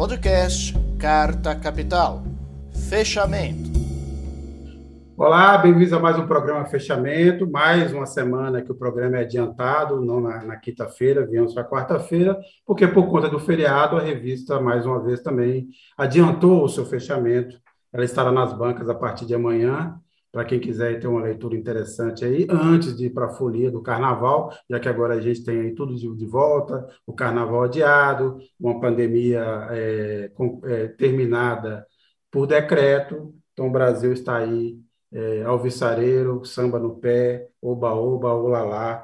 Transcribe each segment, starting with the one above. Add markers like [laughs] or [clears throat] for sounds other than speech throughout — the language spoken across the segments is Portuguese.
Podcast Carta Capital. Fechamento. Olá, bem-vindos a mais um programa Fechamento. Mais uma semana que o programa é adiantado, não na, na quinta-feira, viemos para quarta-feira, porque por conta do feriado, a revista, mais uma vez, também adiantou o seu fechamento. Ela estará nas bancas a partir de amanhã para quem quiser ter uma leitura interessante aí, antes de ir para a folia do carnaval, já que agora a gente tem aí tudo de, volta, o carnaval adiado, uma pandemia é, com, é, terminada por decreto, então o Brasil está aí é, alvissareiro, samba no pé, oba-oba, olalá,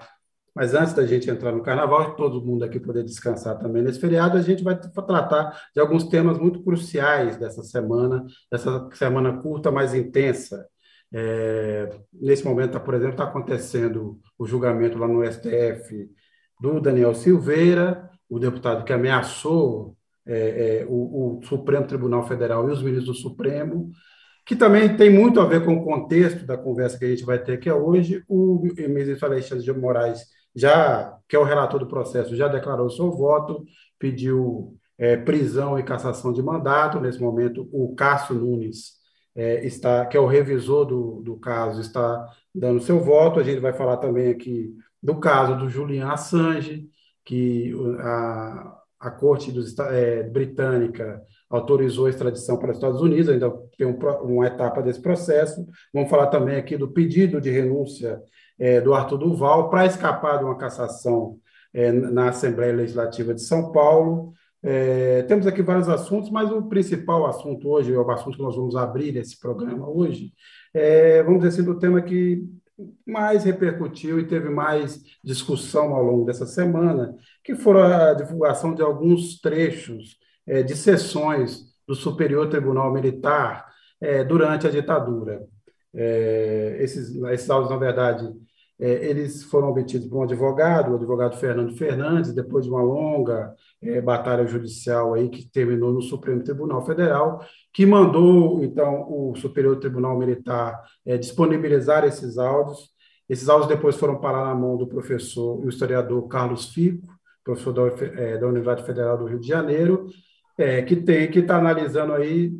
mas antes da gente entrar no carnaval, todo mundo aqui poder descansar também nesse feriado, a gente vai tratar de alguns temas muito cruciais dessa semana, dessa semana curta, mais intensa, é, nesse momento, tá, por exemplo, está acontecendo o julgamento lá no STF do Daniel Silveira, o deputado que ameaçou é, é, o, o, Supremo Tribunal Federal e os ministros do Supremo, que também tem muito a ver com o contexto da conversa que a gente vai ter aqui hoje. O ministro Alexandre de Moraes, já que é o relator do processo, já declarou seu voto, pediu é, prisão e cassação de mandato. Nesse momento, o Cássio Nunes é, está, que é o revisor do, do caso, está dando seu voto. A gente vai falar também aqui do caso do Julian Assange, que a, a Corte dos, é, Britânica autorizou a extradição para os Estados Unidos, ainda tem um, uma etapa desse processo. Vamos falar também aqui do pedido de renúncia é, do Arthur Duval para escapar de uma cassação é, na Assembleia Legislativa de São Paulo. É, temos aqui vários assuntos, mas o principal assunto hoje, o assunto que nós vamos abrir esse programa hoje, é, vamos dizer assim, do tema que mais repercutiu e teve mais discussão ao longo dessa semana, que foram a divulgação de alguns trechos é, de sessões do Superior Tribunal Militar é, durante a ditadura. É, esses, esses áudios, na verdade, é, eles foram obtidos por um advogado, o advogado Fernando Fernandes, depois de uma longa é, batalha judicial aí que terminou no Supremo Tribunal Federal, que mandou então o Superior Tribunal Militar é, disponibilizar esses áudios. Esses áudios depois foram parar na mão do professor e historiador Carlos Fico, professor da, é, da Universidade Federal do Rio de Janeiro, é, que tem que está analisando aí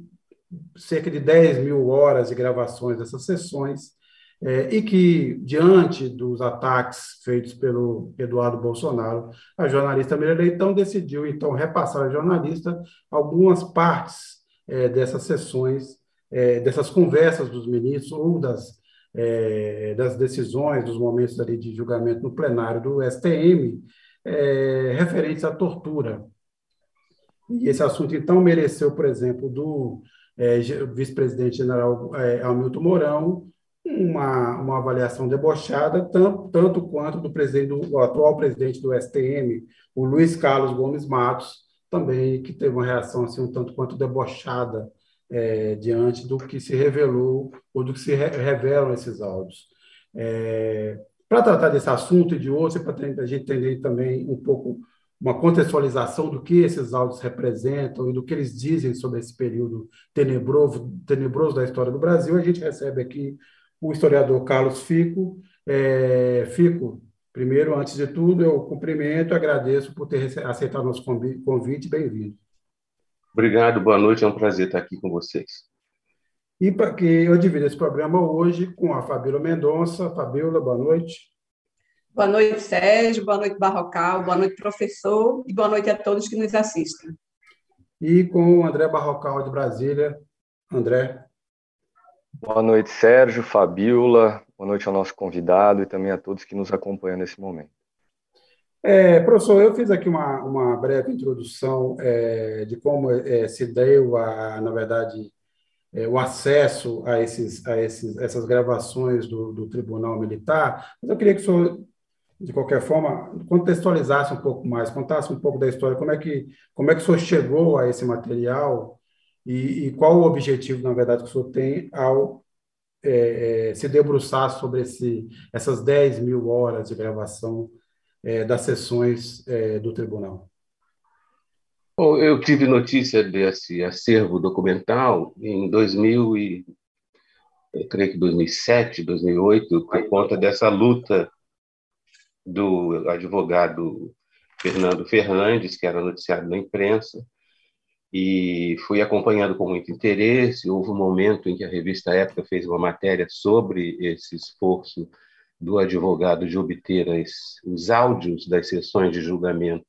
cerca de 10 mil horas de gravações dessas sessões é, e que, diante dos ataques feitos pelo Eduardo Bolsonaro, a jornalista Miriam Leitão decidiu, então, repassar à jornalista algumas partes é, dessas sessões, é, dessas conversas dos ministros ou das, é, das decisões, dos momentos ali de julgamento no plenário do STM, é, referentes à tortura. E esse assunto, então, mereceu, por exemplo, do é, vice-presidente general Hamilton Mourão, uma, uma avaliação debochada, tanto, tanto quanto do, presidente, do atual presidente do STM, o Luiz Carlos Gomes Matos, também que teve uma reação assim, um tanto quanto debochada é, diante do que se revelou ou do que se re revelam esses áudios. É, para tratar desse assunto e de outros, para a gente entender também um pouco uma contextualização do que esses áudios representam e do que eles dizem sobre esse período tenebroso, tenebroso da história do Brasil, a gente recebe aqui o historiador Carlos Fico. É, Fico, primeiro, antes de tudo, eu cumprimento e agradeço por ter aceitado nosso convite. Bem-vindo. Obrigado, boa noite, é um prazer estar aqui com vocês. E para que eu divido esse programa hoje com a Fabíola Mendonça. Fabíola, boa noite. Boa noite, Sérgio, boa noite, Barrocal, boa noite, professor, e boa noite a todos que nos assistem. E com o André Barrocal, de Brasília. André. Boa noite, Sérgio, Fabiola, boa noite ao nosso convidado e também a todos que nos acompanham nesse momento. É, professor, eu fiz aqui uma, uma breve introdução é, de como é, se deu, a, na verdade, é, o acesso a, esses, a esses, essas gravações do, do Tribunal Militar, mas eu queria que o senhor, de qualquer forma, contextualizasse um pouco mais, contasse um pouco da história, como é que, como é que o senhor chegou a esse material, e, e, qual o objetivo, na verdade, que o senhor tem ao é, é, se debruçar sobre esse, essas 10 mil horas de gravação é, das sessões é, do tribunal? Bom, eu tive notícia desse acervo documental em 2000 e eu creio que 2007, 2008, por conta dessa luta do advogado Fernando Fernandes, que era noticiado na imprensa, e fui acompanhando com muito interesse. Houve um momento em que a revista Época fez uma matéria sobre esse esforço do advogado de obter as, os áudios das sessões de julgamento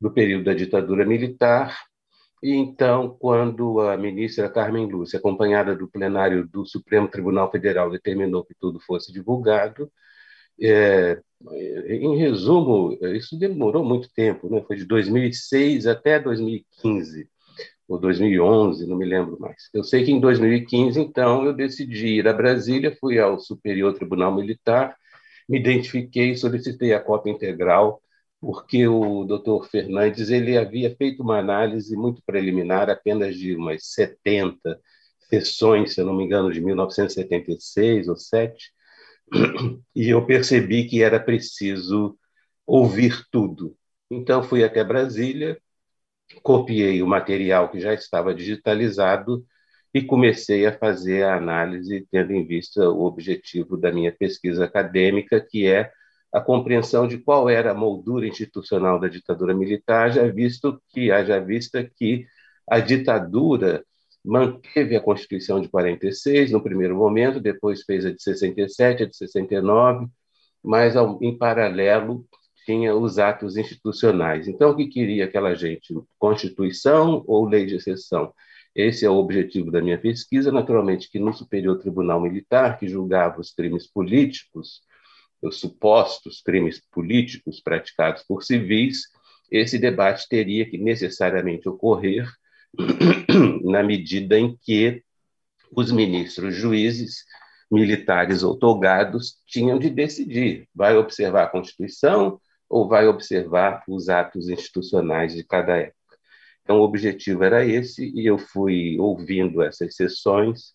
do período da ditadura militar. E então, quando a ministra Carmen Lúcia, acompanhada do plenário do Supremo Tribunal Federal, determinou que tudo fosse divulgado, é, em resumo, isso demorou muito tempo, né? foi de 2006 até 2015 ou 2011, não me lembro mais. Eu sei que em 2015, então, eu decidi ir a Brasília, fui ao Superior Tribunal Militar, me identifiquei solicitei a cópia integral, porque o doutor Fernandes ele havia feito uma análise muito preliminar, apenas de umas 70 sessões, se eu não me engano, de 1976 ou 7, e eu percebi que era preciso ouvir tudo. Então, fui até Brasília, copiei o material que já estava digitalizado e comecei a fazer a análise, tendo em vista o objetivo da minha pesquisa acadêmica, que é a compreensão de qual era a moldura institucional da ditadura militar, já visto que haja vista que a ditadura manteve a Constituição de 46 no primeiro momento, depois fez a de 67, a de 69, mas em paralelo tinha os atos institucionais. Então, o que queria aquela gente? Constituição ou lei de exceção? Esse é o objetivo da minha pesquisa. Naturalmente, que no Superior Tribunal Militar, que julgava os crimes políticos, os supostos crimes políticos praticados por civis, esse debate teria que necessariamente ocorrer [clears throat] na medida em que os ministros juízes militares ou togados tinham de decidir: vai observar a Constituição ou vai observar os atos institucionais de cada época. Então, o objetivo era esse, e eu fui ouvindo essas sessões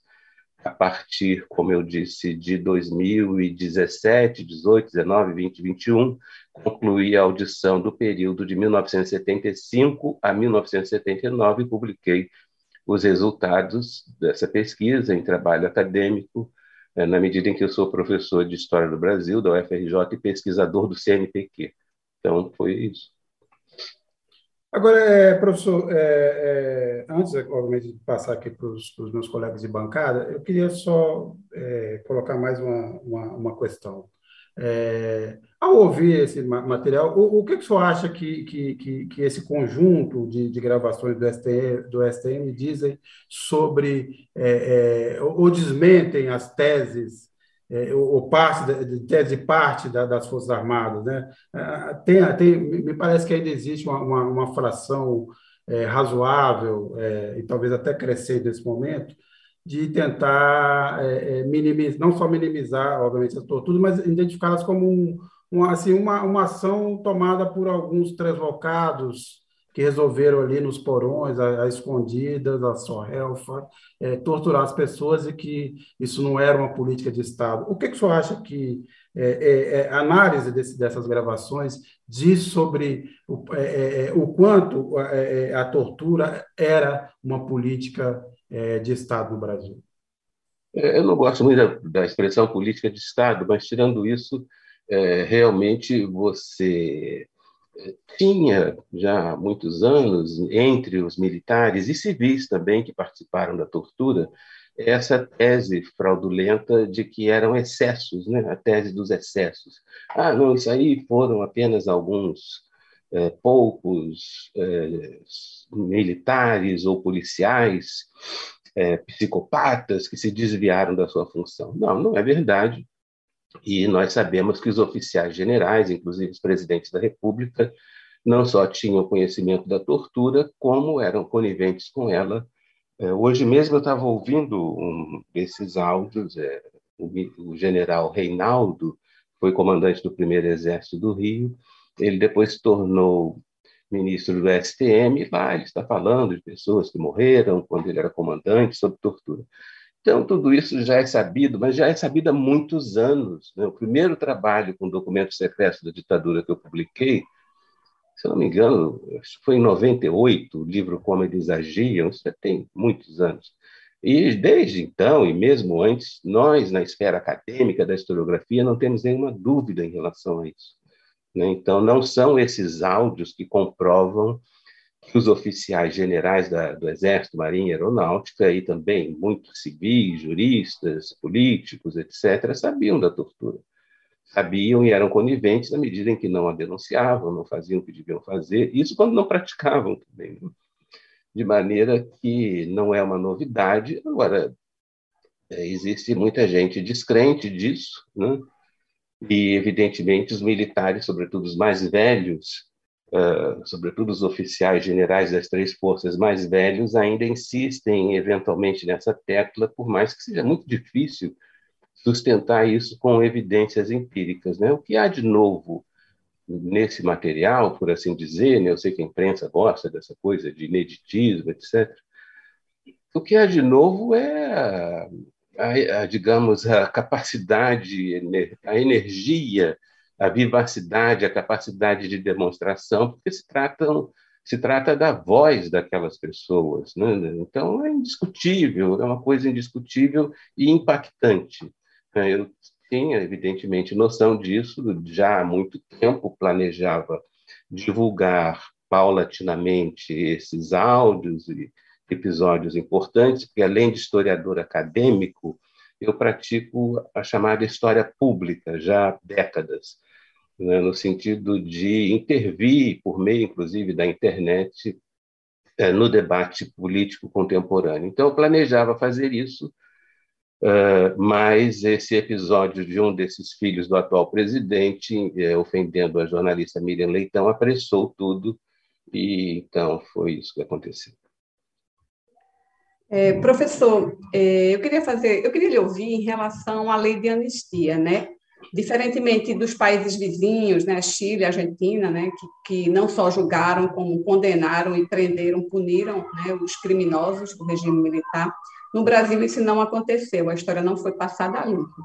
a partir, como eu disse, de 2017, 18, 19, 20, 21, concluí a audição do período de 1975 a 1979 e publiquei os resultados dessa pesquisa em trabalho acadêmico, na medida em que eu sou professor de História do Brasil, da UFRJ, e pesquisador do CNPq. Então, foi isso. Agora, é, professor, é, é, antes, obviamente, de passar aqui para os meus colegas de bancada, eu queria só é, colocar mais uma, uma, uma questão. É, ao ouvir esse material, o, o que, que o senhor acha que, que, que, esse conjunto de, de, gravações do STM, do STM dizem sobre, é, ou desmentem as teses é, ou parte, de parte da, das Forças Armadas. Né? É, tem, tem, me parece que ainda existe uma, uma, uma fração é, razoável, é, e talvez até crescente nesse momento, de tentar é, é, minimizar, não só minimizar, obviamente, as torturas, mas identificá-las como um, um, assim, uma, uma ação tomada por alguns translocados que resolveram ali nos porões, a, a escondidas, a sorrelfa, é, torturar as pessoas e que isso não era uma política de Estado. O que, que o senhor acha que é, é, é a análise desse, dessas gravações diz sobre o, é, o quanto a tortura era uma política de Estado no Brasil? Eu não gosto muito da, da expressão política de Estado, mas tirando isso, realmente você tinha já há muitos anos, entre os militares e civis também que participaram da tortura, essa tese fraudulenta de que eram excessos, né? a tese dos excessos. Ah, não, isso aí foram apenas alguns é, poucos é, militares ou policiais é, psicopatas que se desviaram da sua função. Não, não é verdade. E nós sabemos que os oficiais generais, inclusive os presidentes da República, não só tinham conhecimento da tortura, como eram coniventes com ela. Hoje mesmo eu estava ouvindo um desses áudios, é, o, general Reinaldo foi comandante do primeiro exército do Rio, ele depois se tornou ministro do STM, e vai, ele está falando de pessoas que morreram quando ele era comandante, sobre tortura. Então, tudo isso já é sabido, mas já é sabido há muitos anos. Né? O primeiro trabalho com documentos secretos da ditadura que eu publiquei, se não me engano, foi em 98, o livro Como Eles Agiam, isso já tem muitos anos. E desde então, e mesmo antes, nós, na esfera acadêmica da historiografia, não temos nenhuma dúvida em relação a isso. Né? Então, não são esses áudios que comprovam que os oficiais generais da, do Exército, Marinha Aeronáutica, e também muitos civis, juristas, políticos, etc., sabiam da tortura. Sabiam e eram coniventes na medida em que não a denunciavam, não faziam o que deviam fazer, isso quando não praticavam também. Né? De maneira que não é uma novidade. Agora, é, existe muita gente descrente disso, né? E, evidentemente, os militares, sobretudo os mais velhos, uh, sobretudo os oficiais generais das três forças mais velhos, ainda insistem eventualmente nessa tecla, por mais que seja muito difícil sustentar isso com evidências empíricas. Né? O que há de novo nesse material, por assim dizer, né? eu sei que a imprensa gosta dessa coisa de ineditismo, etc. O que há de novo é a, a, digamos, a capacidade, a energia, a vivacidade, a capacidade de demonstração, porque se tratam se trata da voz daquelas pessoas, né? Então é indiscutível, é uma coisa indiscutível e impactante. Eu tinha evidentemente noção disso, já há muito tempo planejava divulgar paulatinamente esses áudios e episódios importantes, porque além de historiador acadêmico, eu pratico a chamada história pública já há décadas, né, no sentido de intervir, por meio, inclusive, da internet, é, no debate político contemporâneo. Então, eu planejava fazer isso, é, mas esse episódio de um desses filhos do atual presidente, é, ofendendo a jornalista Miriam Leitão, apressou tudo, e então foi isso que aconteceu. É, professor, é, eu queria fazer, eu queria lhe ouvir em relação à lei de anistia, né? Diferentemente dos países vizinhos, né, Chile, Argentina, né, que, que não só julgaram, como condenaram e prenderam, puniram né, os criminosos do regime militar, no Brasil isso não aconteceu, a história não foi passada a limpo.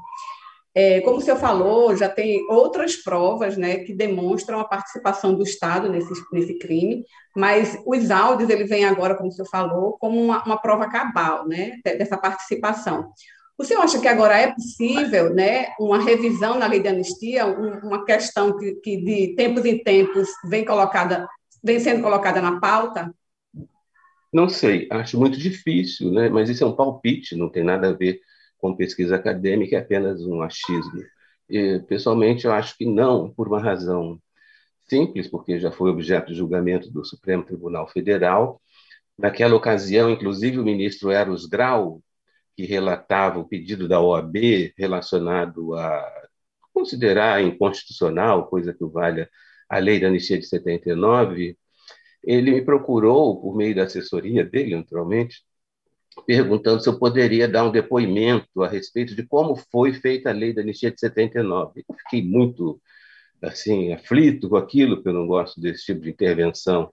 É, como o senhor falou, já tem outras provas né, que demonstram a participação do Estado nesse, nesse crime, mas os áudios ele vem agora, como o senhor falou, como uma, uma prova cabal né, dessa participação. O senhor acha que agora é possível né, uma revisão na lei de anistia, um, uma questão que, que, de tempos em tempos vem, colocada, vem sendo colocada na pauta? Não sei, acho muito difícil, né? mas isso é um palpite, não tem nada a ver com pesquisa acadêmica é apenas um achismo. E, pessoalmente, eu acho que não, por uma razão simples, porque já foi objeto de julgamento do Supremo Tribunal Federal. Naquela ocasião, inclusive, o ministro Eros Grau, que relatava o pedido da OAB relacionado a considerar inconstitucional, coisa que valha a lei da anistia de 79, ele me procurou, por meio da assessoria dele, naturalmente, perguntando se eu poderia dar um depoimento a respeito de como foi feita a lei da anistia de 79. Eu fiquei muito assim aflito com aquilo, porque eu não gosto desse tipo de intervenção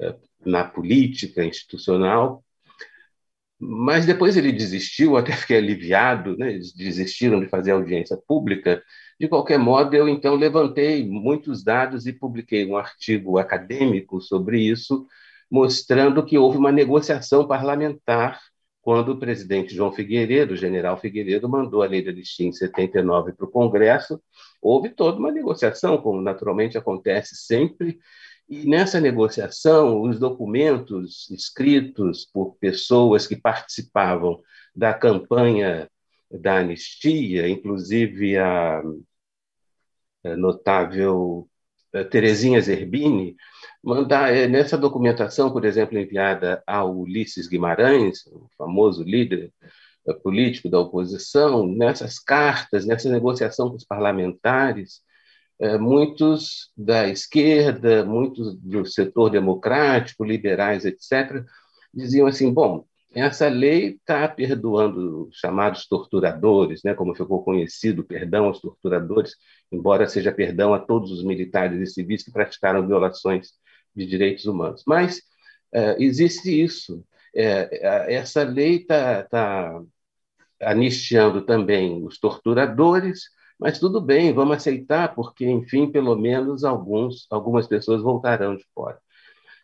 eh, na política institucional. Mas depois ele desistiu, [laughs] até fiquei aliviado, né? eles desistiram de fazer audiência pública. De qualquer modo, eu então levantei muitos dados e publiquei um artigo acadêmico sobre isso, mostrando que houve uma negociação parlamentar quando o presidente João Figueiredo, o general Figueiredo, mandou a lei da anistia em 79 para o Congresso, houve toda uma negociação, como naturalmente acontece sempre, e nessa negociação, os documentos escritos por pessoas que participavam da campanha da anistia, inclusive a notável Terezinha Zerbini, mandar eh, nessa documentação, por exemplo, enviada ao Ulisses Guimarães, o famoso líder eh, político da oposição, nessas cartas, nessa negociação com os parlamentares, eh, muitos da esquerda, muitos do setor democrático, liberais, etc., diziam assim: bom, essa lei está perdoando os chamados torturadores, né, como ficou conhecido, perdão aos torturadores, embora seja perdão a todos os militares e civis que praticaram violações de direitos humanos. Mas é, existe isso. É, essa lei está tá anistiando também os torturadores, mas tudo bem, vamos aceitar, porque, enfim, pelo menos alguns, algumas pessoas voltarão de fora.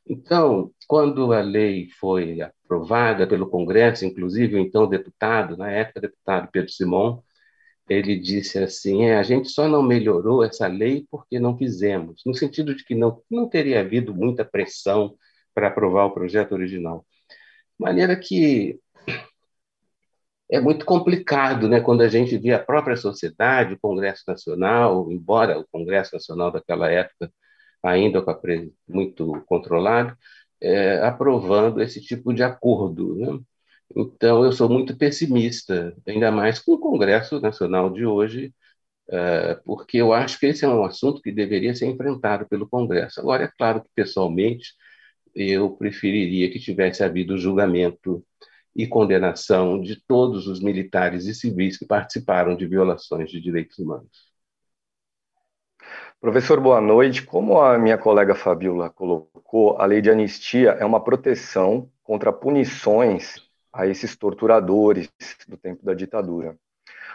Então, quando a lei foi aprovada pelo Congresso, inclusive o então deputado, na época deputado Pedro Simon, ele disse assim: é, a gente só não melhorou essa lei porque não quisemos, no sentido de que não, não teria havido muita pressão para aprovar o projeto original. De maneira que é muito complicado né, quando a gente vê a própria sociedade, o Congresso Nacional, embora o Congresso Nacional daquela época ainda muito controlado, é, aprovando esse tipo de acordo. Né? Então, eu sou muito pessimista, ainda mais com o Congresso Nacional de hoje, é, porque eu acho que esse é um assunto que deveria ser enfrentado pelo Congresso. Agora, é claro que, pessoalmente, eu preferiria que tivesse havido julgamento e condenação de todos os militares e civis que participaram de violações de direitos humanos. Professor, boa noite. Como a minha colega Fabiola colocou, a lei de anistia é uma proteção contra punições a esses torturadores do tempo da ditadura.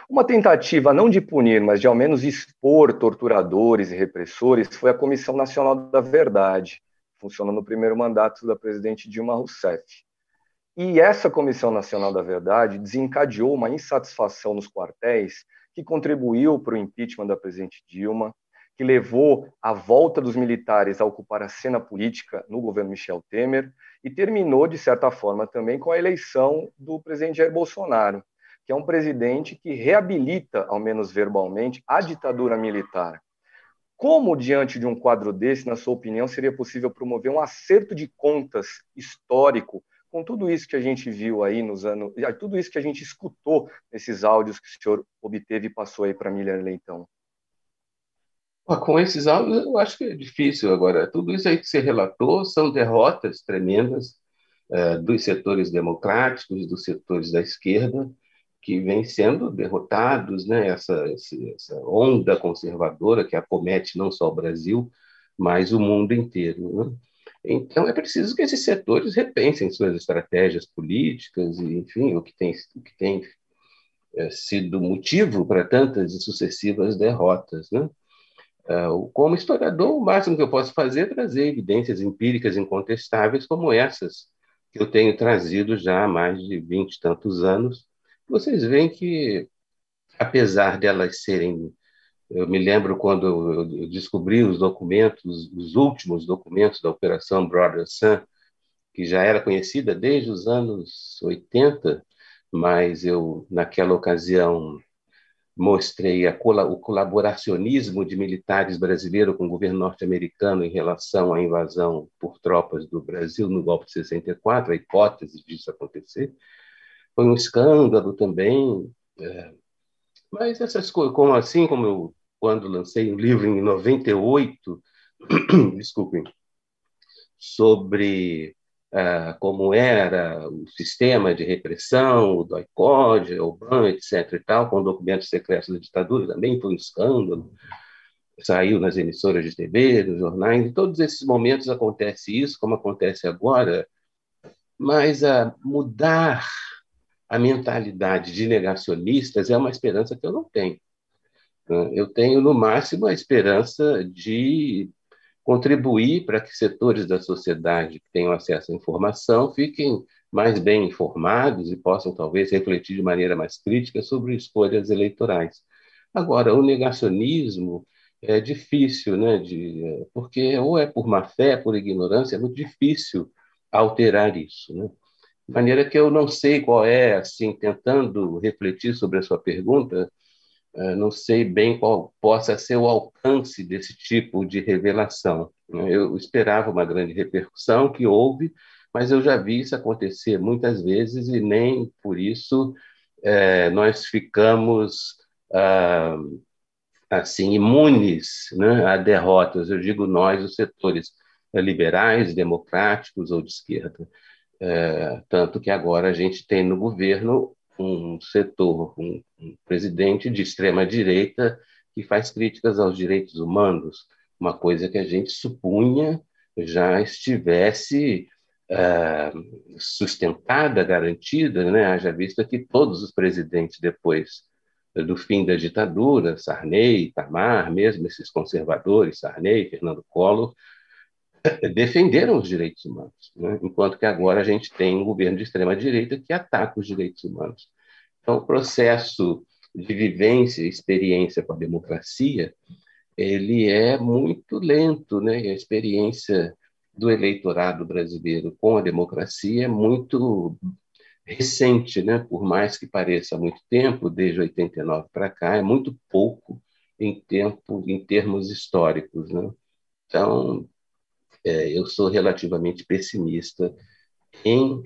Uma tentativa não de punir, mas de ao menos expor torturadores e repressores foi a Comissão Nacional da Verdade, funciona no primeiro mandato da presidente Dilma Rousseff. E essa Comissão Nacional da Verdade desencadeou uma insatisfação nos quartéis que contribuiu para o impeachment da presidente Dilma, que levou à volta dos militares a ocupar a cena política no governo Michel Temer e terminou, de certa forma, também com a eleição do presidente Jair Bolsonaro, que é um presidente que reabilita, ao menos verbalmente, a ditadura militar. Como, diante de um quadro desse, na sua opinião, seria possível promover um acerto de contas histórico com tudo isso que a gente viu aí nos anos, tudo isso que a gente escutou nesses áudios que o senhor obteve e passou aí para Miller Leitão? Com esses áudios, eu acho que é difícil agora. Tudo isso aí que você relatou são derrotas tremendas é, dos setores democráticos, dos setores da esquerda, que vêm sendo derrotados, né? essa, essa onda conservadora que acomete não só o Brasil, mas o mundo inteiro. Né? Então, é preciso que esses setores repensem suas estratégias políticas, enfim, o que tem, o que tem é, sido motivo para tantas e sucessivas derrotas. Né? É, como historiador, o máximo que eu posso fazer é trazer evidências empíricas incontestáveis como essas que eu tenho trazido já há mais de vinte e tantos anos, vocês veem que, apesar delas serem. Eu me lembro quando eu descobri os documentos, os últimos documentos da Operação Brother Sun, que já era conhecida desde os anos 80, mas eu, naquela ocasião, mostrei o colaboracionismo de militares brasileiros com o governo norte-americano em relação à invasão por tropas do Brasil no golpe de 64, a hipótese disso acontecer foi um escândalo também. É. Mas essas coisas, como assim, como eu, quando lancei um livro em 98, [clears throat] desculpem, sobre uh, como era o sistema de repressão, o DOI-CODE, o BAN, etc. e tal, com documentos secretos da ditadura, também foi um escândalo. Saiu nas emissoras de TV, nos jornais, em todos esses momentos acontece isso, como acontece agora, mas a mudar a mentalidade de negacionistas é uma esperança que eu não tenho. Né? Eu tenho, no máximo, a esperança de contribuir para que setores da sociedade que tenham acesso à informação fiquem mais bem informados e possam, talvez, refletir de maneira mais crítica sobre escolhas eleitorais. Agora, o negacionismo é difícil, né, de, porque ou é por má fé, por ignorância, é muito difícil alterar isso. Né? De maneira que eu não sei qual é, assim, tentando refletir sobre a sua pergunta, não sei bem qual possa ser o alcance desse tipo de revelação. Né? Eu esperava uma grande repercussão, que houve, mas eu já vi isso acontecer muitas vezes e nem por isso é, nós ficamos ah, assim imunes né, a derrotas. Eu digo nós, os setores liberais, democráticos ou de esquerda. É, tanto que agora a gente tem no governo um setor, um, um presidente de extrema direita que faz críticas aos direitos humanos, uma coisa que a gente supunha já estivesse é, sustentada, garantida, né? haja vista que todos os presidentes depois do fim da ditadura, Sarney, Itamar, mesmo esses conservadores, Sarney, Fernando Collor, [laughs] defenderam os direitos humanos, né? enquanto que agora a gente tem um governo de extrema direita que ataca os direitos humanos. Então, o processo de vivência, experiência com a democracia, ele é muito lento, né? E a experiência do eleitorado brasileiro com a democracia é muito recente, né? por mais que pareça muito tempo, desde 89 para cá, é muito pouco em tempo, em termos históricos. Né? Então, é, eu sou relativamente pessimista em,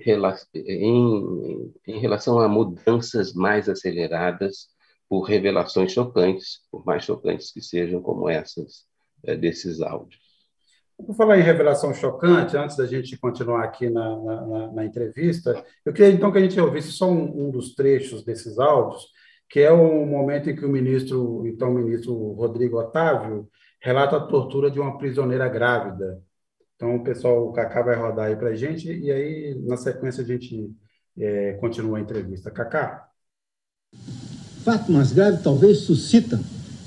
em, em relação a mudanças mais aceleradas por revelações chocantes, por mais chocantes que sejam como essas é, desses áudios. Por falar em revelação chocante, antes da gente continuar aqui na, na, na entrevista, eu queria então que a gente ouvisse só um, um, dos trechos desses áudios, que é o momento em que o ministro, então ministro Rodrigo Otávio, relata a tortura de uma prisioneira grávida. Então, o pessoal, o Cacá vai rodar aí para a gente, e aí, na sequência, a gente é, continua a entrevista. Cacá? Fato mais grave talvez suscita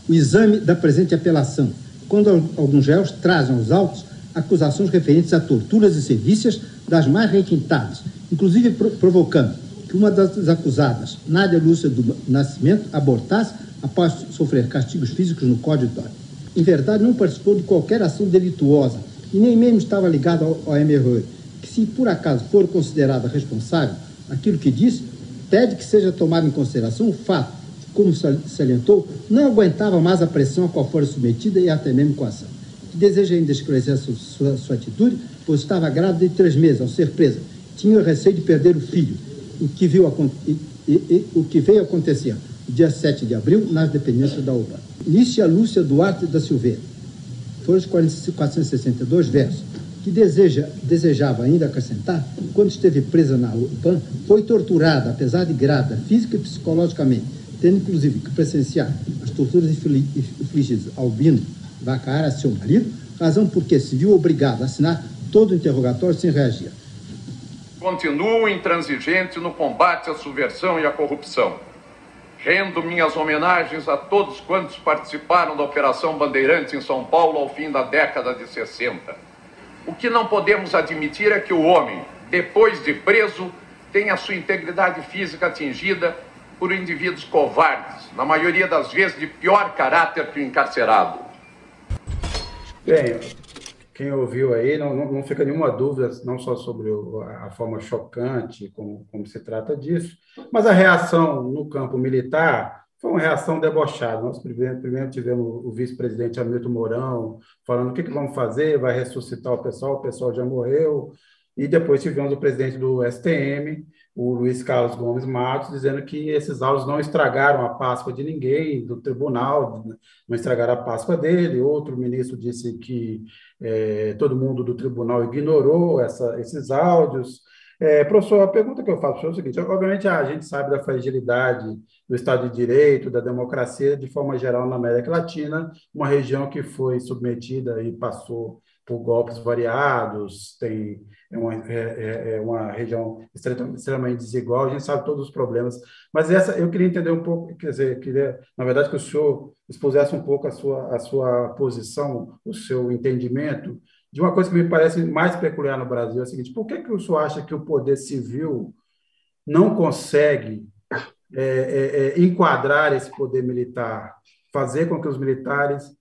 o exame da presente apelação quando alguns réus trazem aos autos acusações referentes a torturas e sevícias das mais requintadas, inclusive provocando que uma das acusadas, Nádia Lúcia do Nascimento, abortasse após sofrer castigos físicos no Código Em verdade, não participou de qualquer ação delituosa e nem mesmo estava ligada ao, ao MRE, que se por acaso for considerada responsável, aquilo que disse, pede que seja tomado em consideração o fato como salientou, não aguentava mais a pressão a qual fora submetida e até mesmo com a ação. Deseja ainda esclarecer sua, sua, sua, atitude, pois estava grávida de três meses ao ser presa. Tinha receio de perder o filho, o que, viu, e, e, e, o que veio acontecer dia 7 de abril nas dependências da UBA. Lícia Lúcia Duarte da Silveira. Foram os 462 versos que deseja, desejava ainda acrescentar, quando esteve presa na UPAN, foi torturada, apesar de grávida, física e psicologicamente, tendo inclusive que presenciar as torturas infligidas ao Bino Vacara, seu marido, razão porque se viu obrigado a assinar todo o interrogatório sem reagir. Continuo intransigente no combate à subversão e à corrupção. Rendo minhas homenagens a todos quantos participaram da Operação Bandeirante em São Paulo ao fim da década de 60. O que não podemos admitir é que o homem, depois de preso, tenha sua integridade física atingida por indivíduos covardes, na maioria das vezes de pior caráter que o encarcerado. Bem, quem ouviu aí, não, não, não fica nenhuma dúvida, não só sobre a forma chocante, como, como se trata disso, mas a reação no campo militar foi uma reação debochada. Nós primeiro, primeiro tivemos o vice-presidente Hamilton Mourão falando o que, que vamos fazer, vai ressuscitar o pessoal, o pessoal já morreu, e depois tivemos o presidente do STM o Luiz Carlos Gomes Matos, dizendo que esses áudios não estragaram a Páscoa de ninguém, do tribunal, não estragaram a Páscoa dele. Outro ministro disse que é, todo mundo do tribunal ignorou essa, esses áudios. É, professor, a pergunta que eu faço é o seguinte: obviamente a gente sabe da fragilidade do Estado de Direito, da democracia, de forma geral, na América Latina, uma região que foi submetida e passou por golpes variados, tem é uma, é, é, é uma região extremamente desigual, a gente sabe todos os problemas, mas essa eu queria entender um pouco, quer dizer, queria, na verdade, que o senhor expusesse um pouco a sua, a sua posição, o seu entendimento de uma coisa que me parece mais peculiar no Brasil, é o seguinte, por que, que o senhor acha que o poder civil não consegue é, é, é enquadrar esse poder militar, fazer com que os militares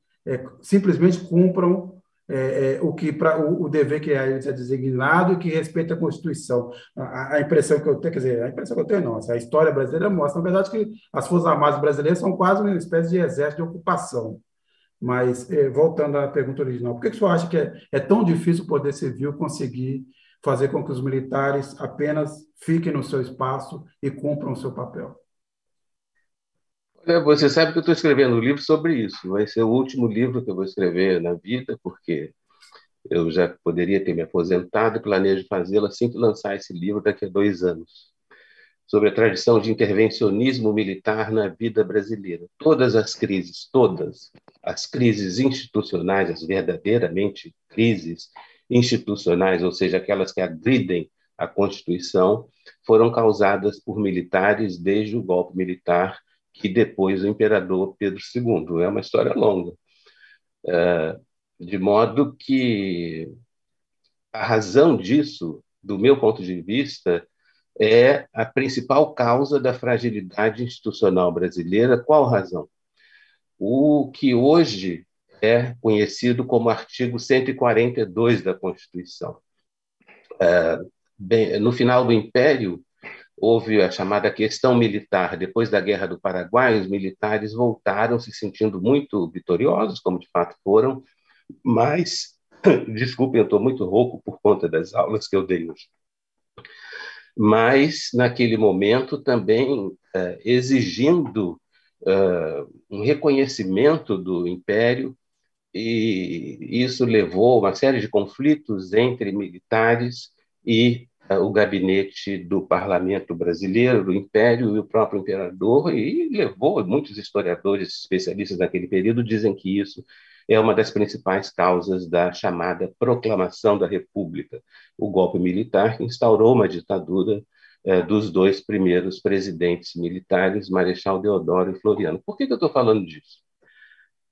simplesmente cumpram é, é, o que para o, o, dever que é designado e que respeita a Constituição. A, a, impressão que eu tenho, quer dizer, a impressão que eu tenho não, a história brasileira mostra, na verdade, que as Forças Armadas brasileiras são quase uma espécie de exército de ocupação. Mas, é, voltando à pergunta original, por que, que o senhor acha que é, é tão difícil o Poder Civil conseguir fazer com que os militares apenas fiquem no seu espaço e cumpram o seu papel? É, você sabe que eu estou escrevendo um livro sobre isso. Vai ser o último livro que eu vou escrever na vida, porque eu já poderia ter me aposentado e planejo fazê-lo assim que lançar esse livro daqui a dois anos. Sobre a tradição de intervencionismo militar na vida brasileira. Todas as crises, todas as crises institucionais, as verdadeiramente crises institucionais, ou seja, aquelas que agridem a Constituição, foram causadas por militares desde o golpe militar que depois o imperador Pedro II. É uma história longa. É, de modo que a razão disso, do meu ponto de vista, é a principal causa da fragilidade institucional brasileira. Qual razão? O que hoje é conhecido como artigo 142 da Constituição. É, no final do Império, houve a chamada questão militar. Depois da Guerra do Paraguai, os militares voltaram se sentindo muito vitoriosos, como de fato foram, mas, [clears throat] desculpem, eu estou muito rouco por conta das aulas que eu dei hoje. Mas, naquele momento, também é, exigindo é, um reconhecimento do Império, e isso levou a uma série de conflitos entre militares e o gabinete do parlamento brasileiro, do Império e o próprio imperador, e levou, muitos historiadores especialistas naquele período dizem que isso é uma das principais causas da chamada proclamação da República, o golpe militar que instaurou uma ditadura uh, dos dois primeiros presidentes militares, Marechal Deodoro e Floriano. Por que, que eu estou falando disso?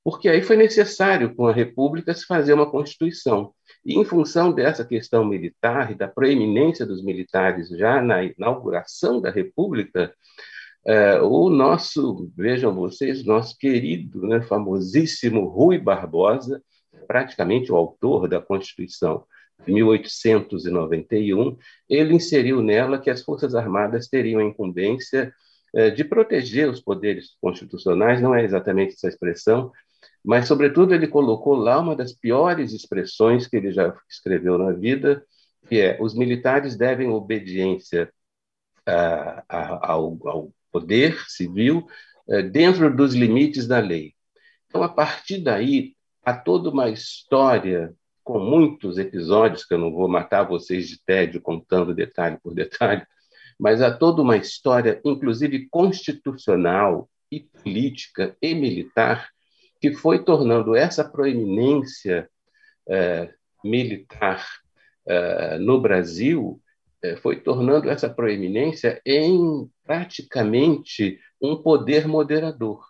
Porque aí foi necessário, com a República, se fazer uma Constituição. E, em função dessa questão militar e da proeminência dos militares já na inauguração da República, eh, o nosso, vejam vocês, nosso querido, né, famosíssimo Rui Barbosa, praticamente o autor da Constituição de 1891, ele inseriu nela que as Forças Armadas teriam a incumbência eh, de proteger os poderes constitucionais, não é exatamente essa expressão, mas, sobretudo, ele colocou lá uma das piores expressões que ele já escreveu na vida, que é: os militares devem obediência a, a, ao, ao, poder civil eh, dentro dos limites da lei. Então, a partir daí, há toda uma história com muitos episódios que eu não vou matar vocês de tédio contando detalhe por detalhe, mas há toda uma história, inclusive constitucional e política e militar, que foi tornando essa proeminência é, militar é, no Brasil, é, foi tornando essa proeminência em praticamente um poder moderador.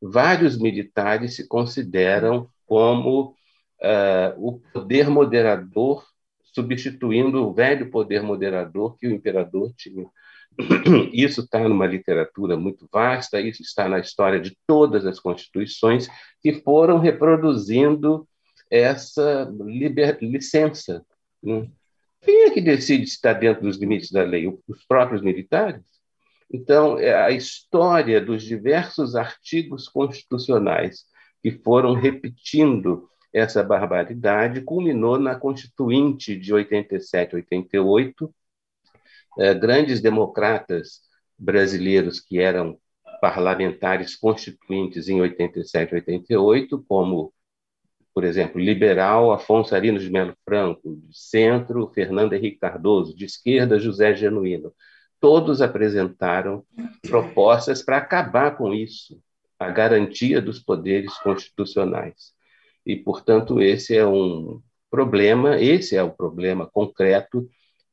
Vários militares se consideram como o poder moderador, substituindo o velho poder moderador que o imperador tinha. [clears throat] Isso está numa literatura muito vasta, isso está na história de todas as constituições que foram reproduzindo essa liber... licença. Né? Quem é que decide se está dentro dos limites da lei? Os próprios militares? Então, é a história dos diversos artigos constitucionais que foram repetindo essa barbaridade culminou na Constituinte de 87, 88, é, grandes democratas brasileiros que eram parlamentares constituintes em 87, 88, como, por exemplo, liberal Afonso Arinos de Melo Franco, de centro Fernando Henrique Cardoso, de esquerda José Genuíno, todos apresentaram propostas para acabar com isso, a garantia dos poderes constitucionais. E, portanto, esse é um problema, esse é o problema concreto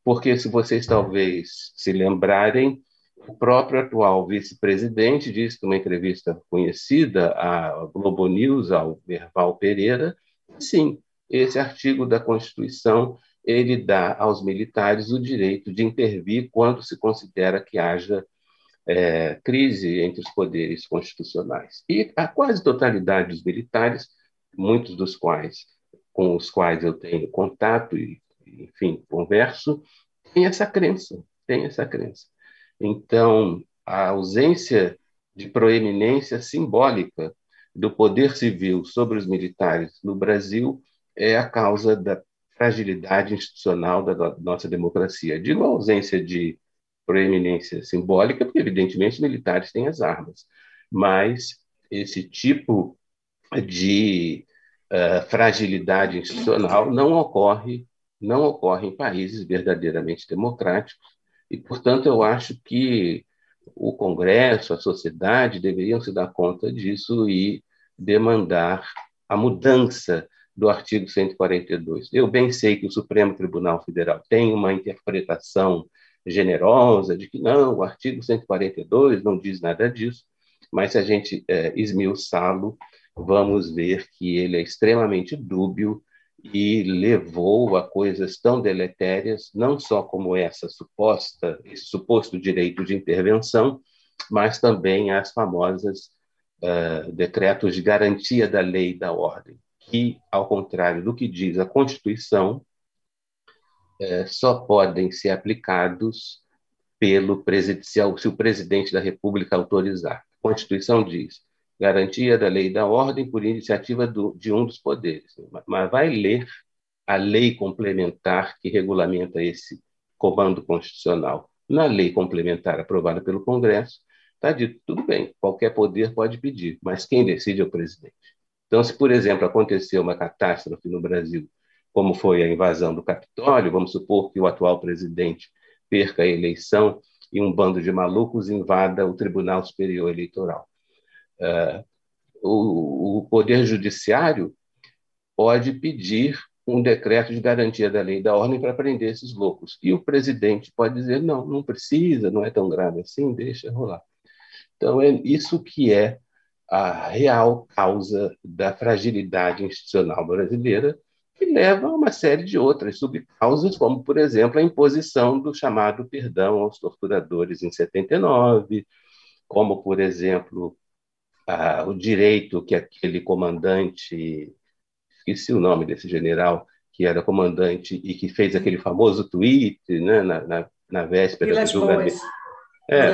porque se vocês talvez se lembrarem, o próprio atual vice-presidente disse numa entrevista conhecida à Globo News, ao Merval Pereira, sim, esse artigo da Constituição ele dá aos militares o direito de intervir quando se considera que haja é, crise entre os poderes constitucionais. E a quase totalidade dos militares, muitos dos quais com os quais eu tenho contato e enfim, converso, tem essa crença, tem essa crença. Então, a ausência de proeminência simbólica do poder civil sobre os militares no Brasil é a causa da fragilidade institucional da nossa democracia. Digo a ausência de proeminência simbólica, porque, evidentemente, os militares têm as armas, mas esse tipo de uh, fragilidade institucional não ocorre não ocorre em países verdadeiramente democráticos, e, portanto, eu acho que o Congresso, a sociedade deveriam se dar conta disso e demandar a mudança do artigo 142. Eu bem sei que o Supremo Tribunal Federal tem uma interpretação generosa de que não, o artigo 142 não diz nada disso, mas se a gente é, esmiuçá-lo, vamos ver que ele é extremamente dúbio e levou a coisas tão deletérias, não só como essa suposta, esse suposto direito de intervenção, mas também as famosas uh, decretos de garantia da lei e da ordem, que, ao contrário do que diz a Constituição, uh, só podem ser aplicados pelo presidencial, se o presidente da República autorizar. A Constituição diz garantia da lei e da ordem por iniciativa do, de um dos poderes. Mas vai ler a lei complementar que regulamenta esse comando constitucional. Na lei complementar aprovada pelo Congresso, está dito, tudo bem, qualquer poder pode pedir, mas quem decide é o presidente. Então, se, por exemplo, acontecer uma catástrofe no Brasil, como foi a invasão do Capitólio, vamos supor que o atual presidente perca a eleição e um bando de malucos invada o Tribunal Superior Eleitoral. Uh, o, Poder Judiciário pode pedir um decreto de garantia da lei da ordem para prender esses loucos. E o presidente pode dizer: não, não precisa, não é tão grave assim, deixa rolar. Então, é isso que é a real causa da fragilidade institucional brasileira, que leva a uma série de outras subcausas, como, por exemplo, a imposição do chamado perdão aos torturadores em 79, como, por exemplo, a, o direito que aquele comandante esqueci o nome desse general, que era comandante e que fez aquele famoso tweet né, na, na, na véspera Vilas do julgamento. É,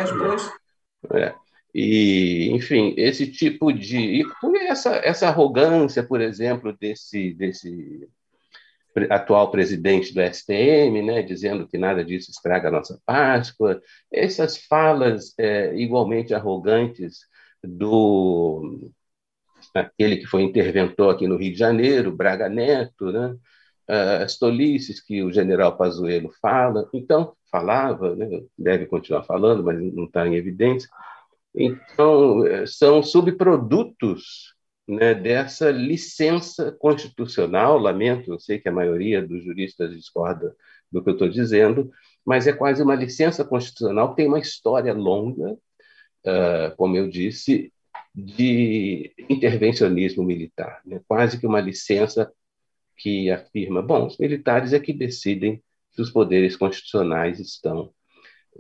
é, e, enfim, esse tipo de. E essa, essa arrogância, por exemplo, desse, desse atual presidente do STM, né, dizendo que nada disso estraga a nossa Páscoa, essas falas é, igualmente arrogantes do aquele que foi interventor aqui no Rio de Janeiro, Braga Neto, né? as tolices que o general Pazuello fala, então falava, né? deve continuar falando, mas não está em evidência. Então eh, são subprodutos né, dessa licença constitucional. Lamento, eu sei que a maioria dos juristas discorda do que eu estou dizendo, mas é quase uma licença constitucional que tem uma história longa, uh, como eu disse, de intervencionismo militar, né? quase que uma licença que afirma, bom, os militares é que decidem se os poderes constitucionais estão.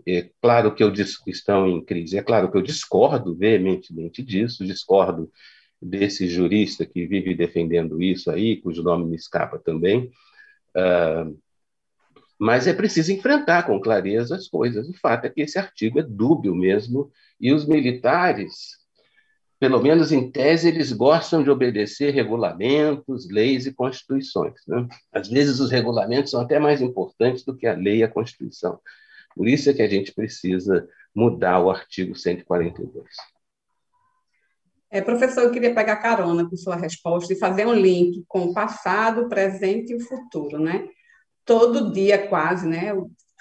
É claro que eu estão em crise, é claro que eu discordo veementemente disso, discordo desse jurista que vive defendendo isso aí, cujo nome me escapa também, uh, mas é preciso enfrentar com clareza as coisas. O fato é que esse artigo é dúbio mesmo, e os militares pelo menos em tese, eles gostam de obedecer regulamentos, leis e constituições. Né? Às vezes, os regulamentos são até mais importantes do que a lei e a Constituição. Por isso é que a gente precisa mudar o artigo 142. É, professor, eu queria pegar carona com sua resposta e fazer um link com o passado, o presente e o futuro, né? Todo dia, quase, né?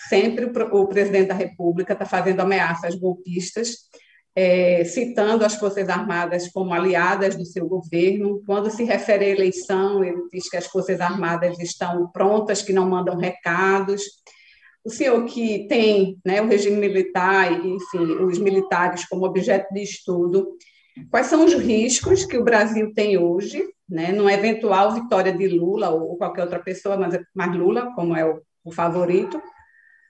Sempre o, presidente da República está fazendo ameaças golpistas é, citando as Forças Armadas como aliadas do seu governo. Quando se refere à eleição, ele diz que as Forças Armadas estão prontas, que não mandam recados. O senhor que tem né, o regime militar enfim, os militares como objeto de estudo, quais são os riscos que o Brasil tem hoje, né, numa eventual vitória de Lula ou qualquer outra pessoa, mas, mas Lula, como é o, o favorito,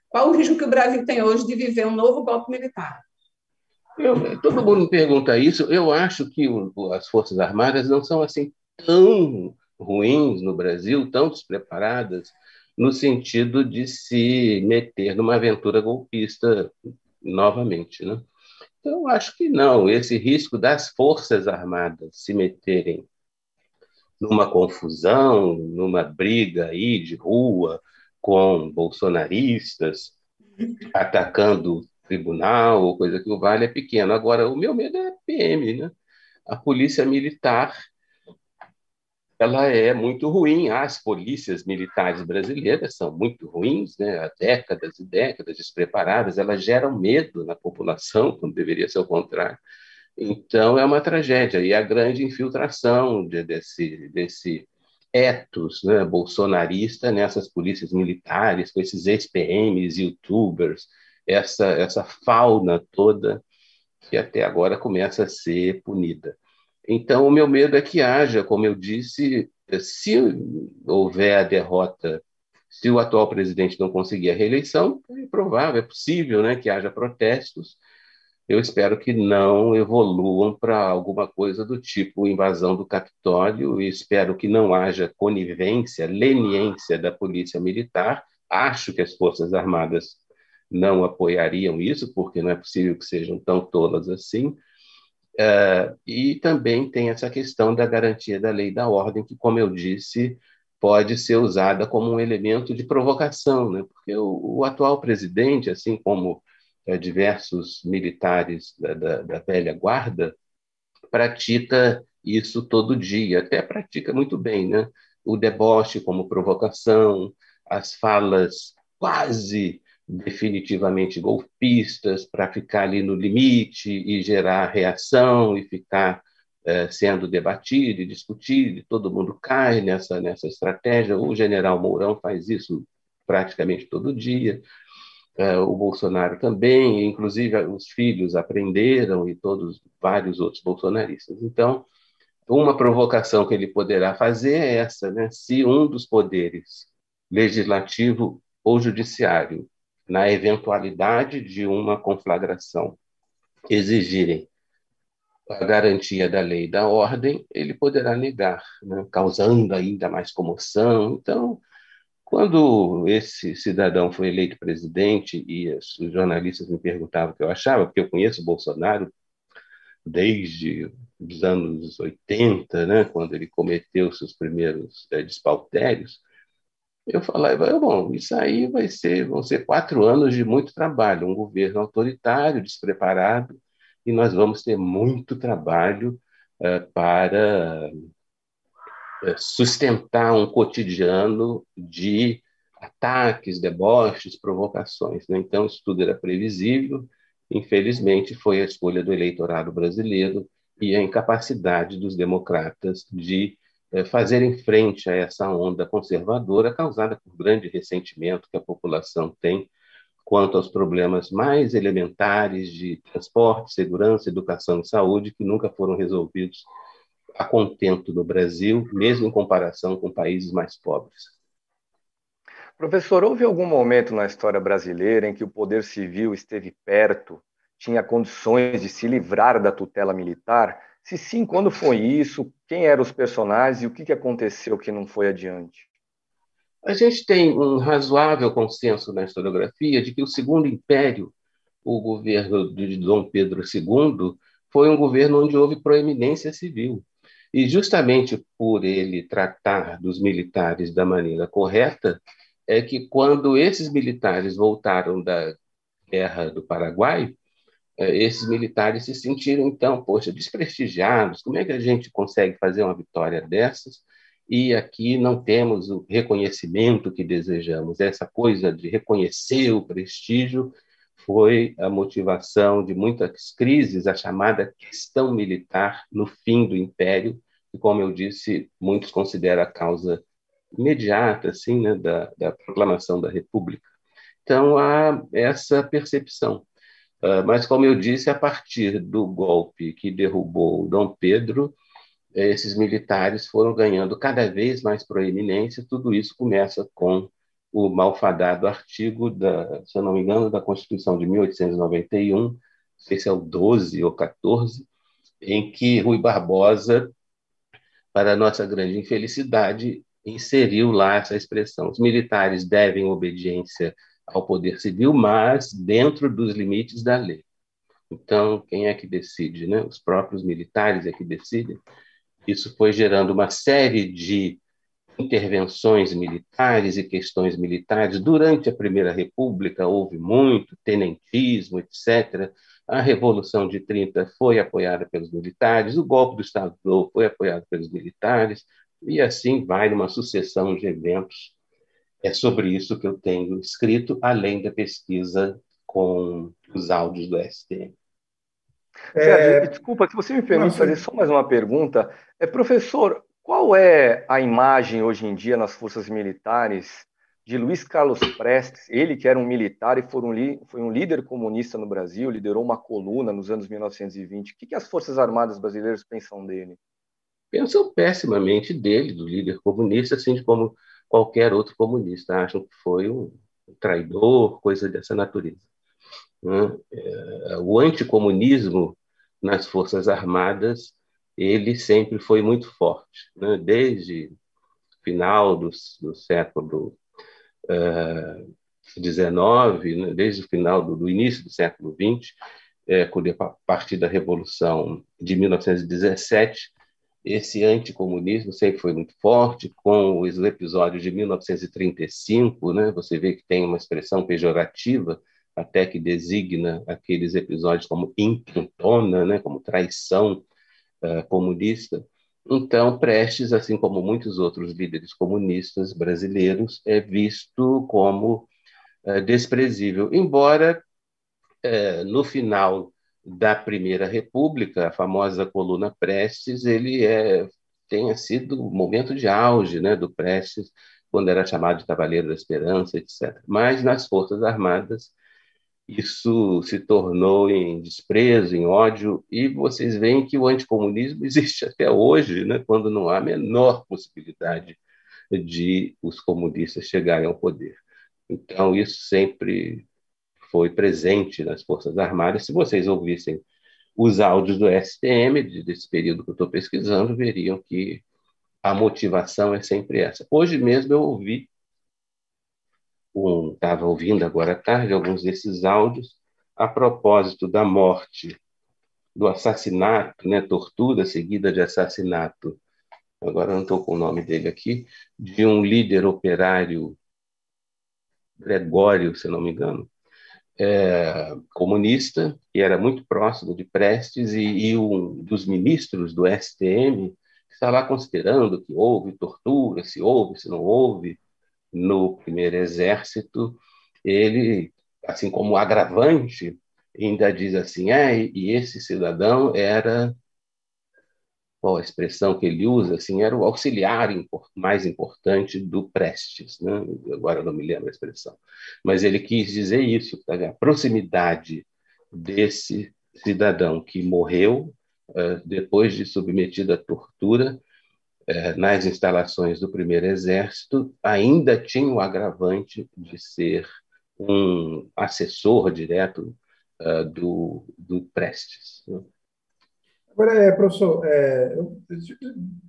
qual o risco que o Brasil tem hoje de viver um novo golpe militar? Eu, todo mundo pergunta isso. Eu acho que o, as Forças Armadas não são assim tão ruins no Brasil, tão despreparadas, no sentido de se meter numa aventura golpista novamente. Né? Então, acho que não. Esse risco das Forças Armadas se meterem numa confusão, numa briga aí de rua com bolsonaristas, atacando tribunal ou coisa que o vale é pequeno. Agora, o meu medo é PM, né? A polícia militar ela é muito ruim. As polícias militares brasileiras são muito ruins, né? há décadas e décadas despreparadas, elas geram medo na população, quando deveria ser o contrário. Então, é uma tragédia. E a grande infiltração de, desse, desse etos né, bolsonarista nessas polícias militares, com esses ex-PMs, youtubers, essa, essa fauna toda que até agora começa a ser punida. Então, o meu medo é que haja, como eu disse, se houver a derrota, se o atual presidente não conseguir a reeleição, é provável, é possível né, que haja protestos. Eu espero que não evoluam para alguma coisa do tipo invasão do Capitólio e espero que não haja conivência, leniência da Polícia Militar. Acho que as Forças Armadas não apoiariam isso, porque não é possível que sejam tão tolas assim. Uh, e também tem essa questão da garantia da lei da ordem, que, como eu disse, pode ser usada como um elemento de provocação, né? porque o, o atual presidente, assim como diversos militares da, da, da, velha guarda, pratica isso todo dia, até pratica muito bem, né? O deboche como provocação, as falas quase definitivamente golpistas para ficar ali no limite e gerar reação e ficar é, sendo debatido e discutido, e todo mundo cai nessa, nessa estratégia. O general Mourão faz isso praticamente todo dia. É, o Bolsonaro também, inclusive os filhos aprenderam e todos vários outros bolsonaristas. Então, uma provocação que ele poderá fazer é essa, né? Se um dos poderes, legislativo ou judiciário, na eventualidade de uma conflagração, exigirem a garantia da lei e da ordem, ele poderá negar, né? causando ainda mais comoção. Então, quando esse cidadão foi eleito presidente e os jornalistas me perguntavam o que eu achava, porque eu conheço o Bolsonaro desde os anos 80, né, quando ele cometeu seus primeiros é, despautérios, eu falava, bom, isso aí vai ser, vão ser quatro anos de muito trabalho, um governo autoritário, despreparado, e nós vamos ter muito trabalho uh, para é, sustentar um cotidiano de ataques, deboches, provocações. Né? Então, isso tudo era previsível. Infelizmente, foi a escolha do eleitorado brasileiro e a incapacidade dos democratas de é, fazerem frente a essa onda conservadora causada por grande ressentimento que a população tem quanto aos problemas mais elementares de transporte, segurança, educação e saúde que nunca foram resolvidos a contento no Brasil, mesmo em comparação com países mais pobres. Professor, houve algum momento na história brasileira em que o poder civil esteve perto, tinha condições de se livrar da tutela militar? Se sim, quando foi isso? Quem eram os personagens e o que aconteceu que não foi adiante? A gente tem um razoável consenso na historiografia de que o Segundo Império, o governo de Dom Pedro II, foi um governo onde houve proeminência civil. E justamente por ele tratar dos militares da maneira correta, é que quando esses militares voltaram da guerra do Paraguai, é, esses militares se sentiram, então, poxa, desprestigiados. Como é que a gente consegue fazer uma vitória dessas? E aqui não temos o reconhecimento que desejamos. Essa coisa de reconhecer o prestígio foi a motivação de muitas crises, a chamada questão militar no fim do Império, e como eu disse, muitos consideram a causa imediata assim, né, da, da proclamação da República. Então, há essa percepção. Uh, mas, como eu disse, a partir do golpe que derrubou Dom Pedro, esses militares foram ganhando cada vez mais proeminência. Tudo isso começa com o malfadado artigo, da, se eu não me engano, da Constituição de 1891, não sei se é o 12 ou 14, em que Rui Barbosa, para nossa grande infelicidade, inseriu lá essa expressão: os militares devem obediência ao poder civil, mas dentro dos limites da lei. Então, quem é que decide? Né? Os próprios militares é que decidem. Isso foi gerando uma série de intervenções militares e questões militares. Durante a Primeira República houve muito tenentismo, etc. A Revolução de 30 foi apoiada pelos militares, o golpe do Estado Novo foi apoiado pelos militares, e assim vai numa sucessão de eventos. É sobre isso que eu tenho escrito, além da pesquisa com os áudios do STM. É... Desculpa, se você me permite fazer só mais uma pergunta. É, professor, qual é a imagem hoje em dia nas forças militares de Luiz Carlos Prestes, ele que era um militar e foi um, foi um líder comunista no Brasil, liderou uma coluna nos anos 1920. O que, que as Forças Armadas brasileiras pensam dele? Pensam pessimamente dele, do líder comunista, assim como qualquer outro comunista. Acham que foi um traidor, coisa dessa natureza. Né? É, o anticomunismo nas Forças Armadas ele sempre foi muito forte, né? desde final do, do século XIX, uh, né? desde o final do, do, início do século XX, é, a partir da Revolução de 1917, esse anticomunismo sempre foi muito forte, com os episódios de 1935, né? você vê que tem uma expressão pejorativa, até que designa aqueles episódios como intentona, né? como traição uh, comunista. Então, Prestes, assim como muitos outros líderes comunistas brasileiros, é visto como uh, desprezível, embora uh, no final da Primeira República, a famosa coluna Prestes, ele é, tenha sido o momento de auge né, do Prestes, quando era chamado de Cavaleiro da Esperança, etc. Mas nas Forças Armadas, isso se tornou em desprezo, em ódio, e vocês veem que o anticomunismo [laughs] existe até hoje, né, quando não há a menor possibilidade de os comunistas chegarem ao poder. Então, isso sempre foi presente nas Forças Armadas. Se vocês ouvissem os áudios do STM, desse período que eu estou pesquisando, veriam que a motivação é sempre essa. Hoje mesmo eu ouvi, estava ouvindo agora à tarde alguns desses áudios, a propósito da morte, do assassinato, né, tortura seguida de assassinato, agora não estou com o nome dele aqui, de um líder operário, Gregório, se não me engano, é, comunista, que era muito próximo de Prestes, e, e, um dos ministros do STM estava considerando que houve tortura, se houve, se não houve, no primeiro exército. Ele, assim como agravante, ainda diz assim: ah, e esse cidadão era qual a expressão que ele usa, assim, era o auxiliar mais importante do Prestes, né? agora não me lembro a expressão, mas ele quis dizer isso, a proximidade desse cidadão que morreu uh, depois de submetido à tortura nas instalações do primeiro exército, ainda tinha o agravante de ser um assessor direto uh, do, do Prestes. Né? Agora, é, professor, é,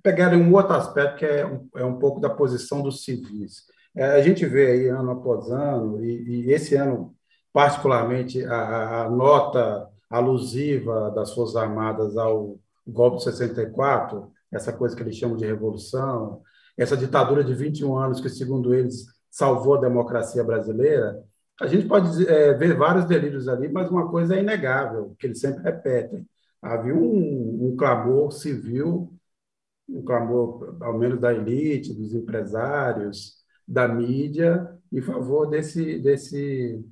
pegar um outro aspecto que é um, é um pouco da posição dos civis. É, a gente vê aí ano após ano, e, e esse ano, particularmente, a, a, nota alusiva das Forças Armadas ao golpe de 64, essa coisa que eles chamam de revolução, essa ditadura de 21 anos que, segundo eles, salvou a democracia brasileira, a gente pode é, ver vários delírios ali, mas uma coisa é inegável, que eles sempre repetem havia um, um clamor civil, um clamor, ao menos da elite, dos empresários, da mídia, em favor desse, desse,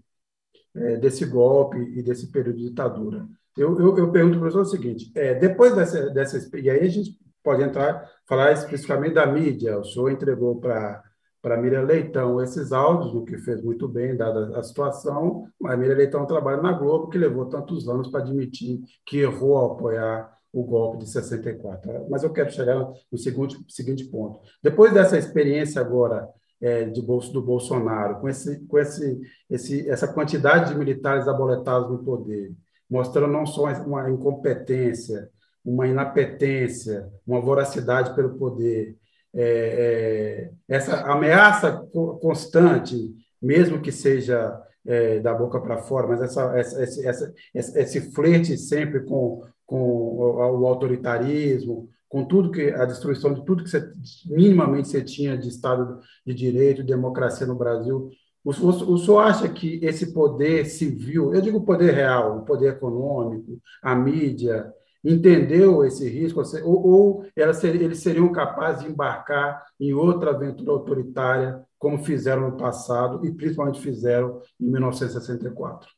é, desse golpe e desse período de ditadura. Eu, eu, eu pergunto para o professor o seguinte: é, depois dessa, dessa. E aí a gente pode entrar, falar especificamente da mídia. O senhor entregou para para Miriam Leitão esses áudios, o que fez muito bem, dada a situação, mas Miriam Leitão trabalha na Globo, que levou tantos anos para admitir que errou ao apoiar o golpe de 64. Mas eu quero chegar no seguinte, seguinte ponto. Depois dessa experiência agora é, de bolso do Bolsonaro, com, esse, com esse, esse, essa quantidade de militares aboletados no poder, mostrando não só uma incompetência, uma inapetência, uma voracidade pelo poder, é, é, essa ameaça constante, mesmo que seja é, da boca para fora, mas essa, essa, essa, esse, esse flerte sempre com, com o, o, autoritarismo, com tudo que a destruição de tudo que você, minimamente você tinha de Estado de Direito, democracia no Brasil. O, o, o senhor acha que esse poder civil, eu digo poder real, o poder econômico, a mídia, entendeu esse risco, ou, ou eles seriam capazes de embarcar em outra aventura autoritária, como fizeram no passado e principalmente fizeram em 1964?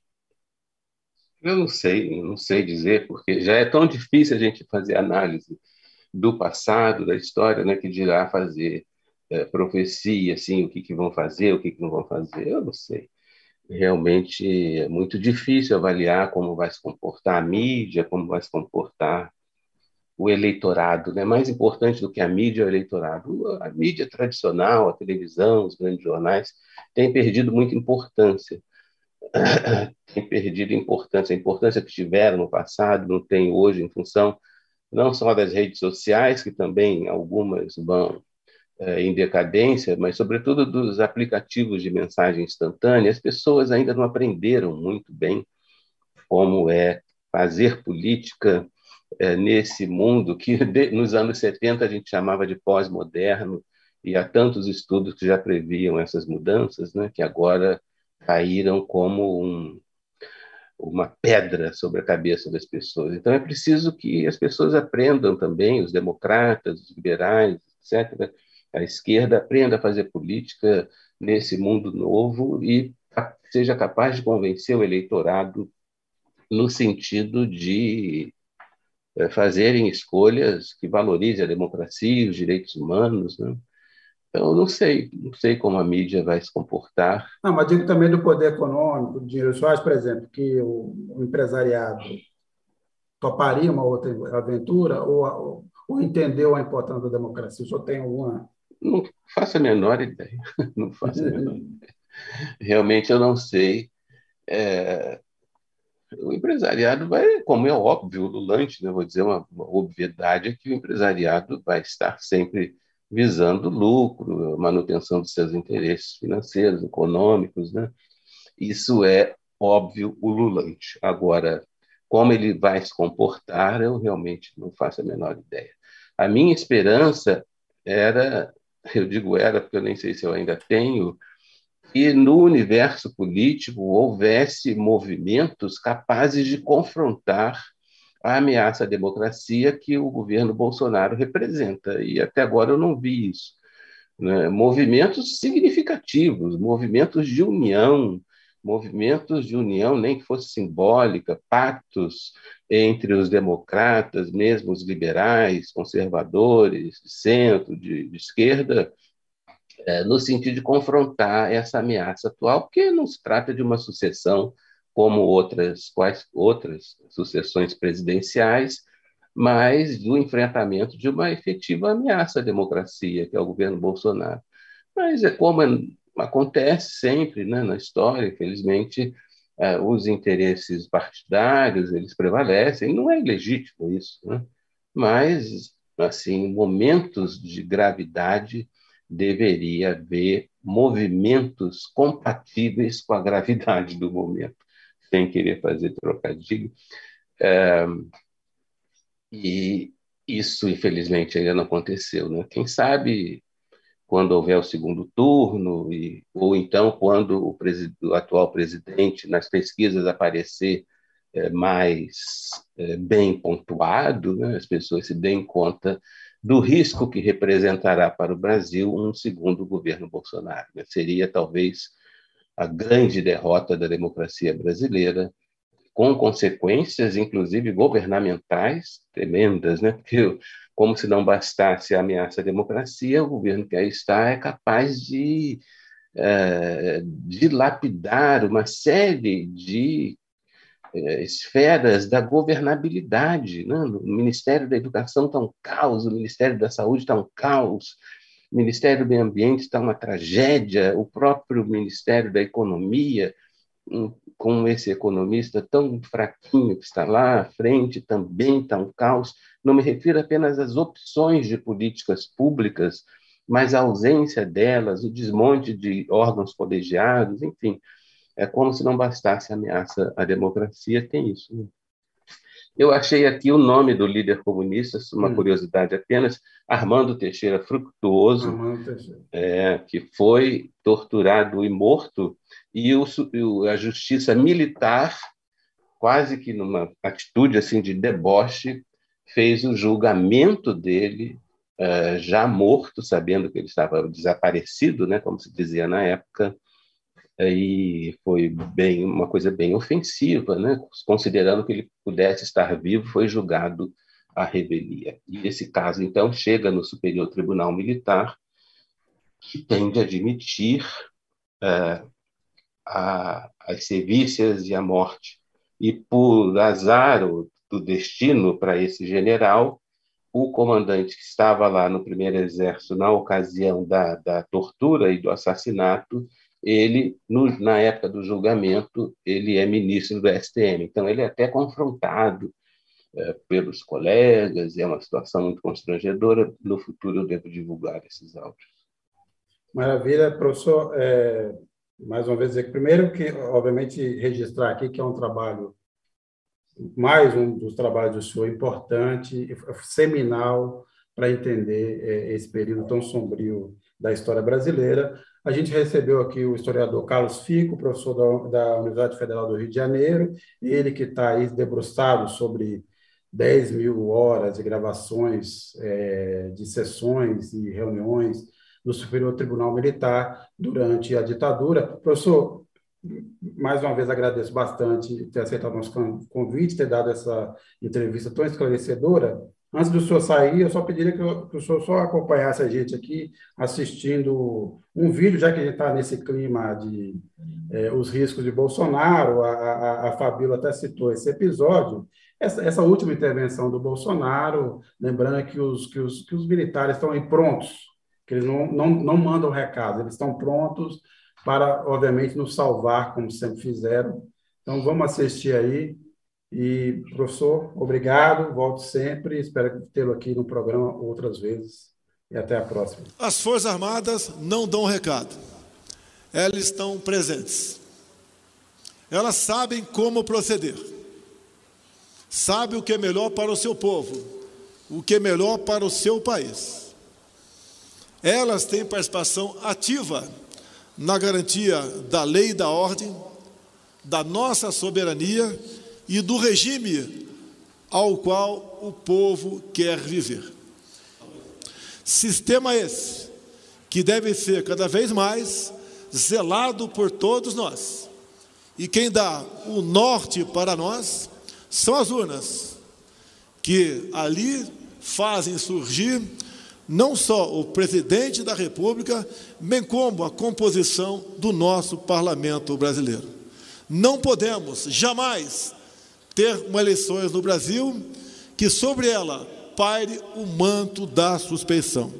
Eu não sei, não sei dizer, porque já é tão difícil a gente fazer análise do passado, da história, né, que dirá fazer é, profecia, assim, o que, que vão fazer, o que, que não vão fazer, eu não sei realmente é muito difícil avaliar como vai se comportar a mídia, como vai se comportar o eleitorado. Né? Mais importante do que a mídia é o eleitorado. A mídia tradicional, a televisão, os grandes jornais, têm perdido muita importância. [clears throat] tem perdido importância, a importância que tiveram no passado, não tem hoje, em função não só das redes sociais, que também algumas vão em decadência, mas, sobretudo, dos aplicativos de mensagem instantânea. As pessoas ainda não aprenderam muito bem como é fazer política é, nesse mundo que, nos anos 70, a gente chamava de pós-moderno, e há tantos estudos que já previam essas mudanças, né, que agora caíram como um, uma pedra sobre a cabeça das pessoas. Então é preciso que as pessoas aprendam também, os democratas, os liberais, etc., a esquerda aprenda a fazer política nesse mundo novo e seja capaz de convencer o eleitorado no sentido de eh, fazerem escolhas que valorizem a democracia, os direitos humanos, né? Então, eu não sei, não sei como a mídia vai se comportar. Não, mas digo também do poder econômico, do dinheiro Soares, por exemplo, que o, empresariado toparia uma outra aventura ou, ou, ou, entendeu a importância da democracia? O senhor tem alguma... Não faço a menor ideia. [laughs] Não faço a menor ideia. Realmente eu não sei. É, o empresariado vai, como é óbvio, lulante, né? vou dizer uma, uma obviedade, é que o empresariado vai estar sempre visando lucro, manutenção de seus interesses financeiros, econômicos, né? Isso é óbvio, ululante. Agora, como ele vai se comportar, eu realmente não faço a menor ideia. A minha esperança era, [laughs] eu digo era porque eu nem sei se eu ainda tenho, que no universo político houvesse movimentos capazes de confrontar a ameaça à democracia que o governo Bolsonaro representa. E até agora eu não vi isso. Né? Movimentos significativos, movimentos de união, movimentos de união, nem que fosse simbólica, pactos entre os democratas, mesmo os liberais, conservadores, de centro, de, de esquerda, é, no sentido de confrontar essa ameaça atual, porque não se trata de uma sucessão como outras, quais, outras sucessões presidenciais, mas do enfrentamento de uma efetiva ameaça à democracia, que é o governo Bolsonaro. Mas é como acontece sempre né, na história, infelizmente, eh, os interesses partidários eles prevalecem. Não é ilegítimo isso, né? mas assim, momentos de gravidade deveria haver movimentos compatíveis com a gravidade do momento sem querer fazer trocadilho. É, e isso, infelizmente, ainda não aconteceu. Né? Quem sabe quando houver o segundo turno, e, ou então quando o, o atual presidente, nas pesquisas, aparecer é, mais é, bem pontuado, né? as pessoas se deem conta do risco que representará para o Brasil um segundo governo Bolsonaro. Né? Seria talvez a grande derrota da democracia brasileira, com consequências, inclusive governamentais, tremendas, né? Porque, como se não bastasse a ameaça à democracia, o governo que aí está é capaz de é, dilapidar uma série de é, esferas da governabilidade. Né? O Ministério da Educação está um caos, o Ministério da Saúde está um caos, o Ministério do Meio Ambiente está uma tragédia, o próprio Ministério da Economia, com esse economista tão fraquinho que está lá à frente, também está um caos. Não me refiro apenas às opções de políticas públicas, mas a ausência delas, o desmonte de órgãos colegiados, enfim. É como se não bastasse a ameaça à democracia, tem isso. Né? Eu achei aqui o nome do líder comunista, uma hum. curiosidade apenas, Armando Teixeira Fructuoso, Armando Teixeira. É, que foi torturado e morto, e o, a justiça militar, quase que numa atitude assim de deboche, fez o julgamento dele uh, já morto, sabendo que ele estava desaparecido, né, como se dizia na época, e foi bem uma coisa bem ofensiva, né? considerando que ele pudesse estar vivo, foi julgado a revelia. E esse caso, então, chega no Superior Tribunal Militar, que tem de admitir uh, a, as sevícias e a morte. E por azar do destino para esse general, o comandante que estava lá no primeiro exército na ocasião da, da tortura e do assassinato ele, no, na época do julgamento, ele é ministro do STM. Então, ele é até confrontado é, pelos colegas, é uma situação muito constrangedora. No futuro, eu devo divulgar esses áudios. Maravilha, professor. É, mais uma vez, dizer primeiro, que, obviamente, registrar aqui que é um trabalho, mais um dos trabalhos do senhor importante, seminal, para entender é, esse período tão sombrio da história brasileira. A gente recebeu aqui o historiador Carlos Fico, professor da, da Universidade Federal do Rio de Janeiro, ele que está aí debruçado sobre 10 mil horas de gravações é, de sessões e reuniões no Superior Tribunal Militar durante a ditadura. Professor, mais uma vez agradeço bastante ter aceitado nosso convite, ter dado essa entrevista tão esclarecedora. Antes do senhor sair, eu só pediria que, eu, o senhor só acompanhasse a gente aqui assistindo um vídeo, já que a gente está nesse clima de é, os riscos de Bolsonaro, a, a, a Fabíola até citou esse episódio, essa, essa, última intervenção do Bolsonaro, lembrando que os, que os, que os militares estão aí prontos, que eles não, não, não mandam recado, eles estão prontos para, obviamente, nos salvar, como sempre fizeram. Então, vamos assistir aí e, professor, obrigado, volto sempre, espero tê-lo aqui no programa outras vezes. E até a próxima. As Forças Armadas não dão recado, elas estão presentes. Elas sabem como proceder, sabem o que é melhor para o seu povo, o que é melhor para o seu país. Elas têm participação ativa na garantia da lei e da ordem, da nossa soberania e do regime ao qual o povo quer viver. Sistema esse que deve ser cada vez mais zelado por todos nós. E quem dá o norte para nós são as urnas, que ali fazem surgir não só o presidente da República, bem como a composição do nosso parlamento brasileiro. Não podemos jamais ter eleições no Brasil que sobre ela paire o manto da suspeição.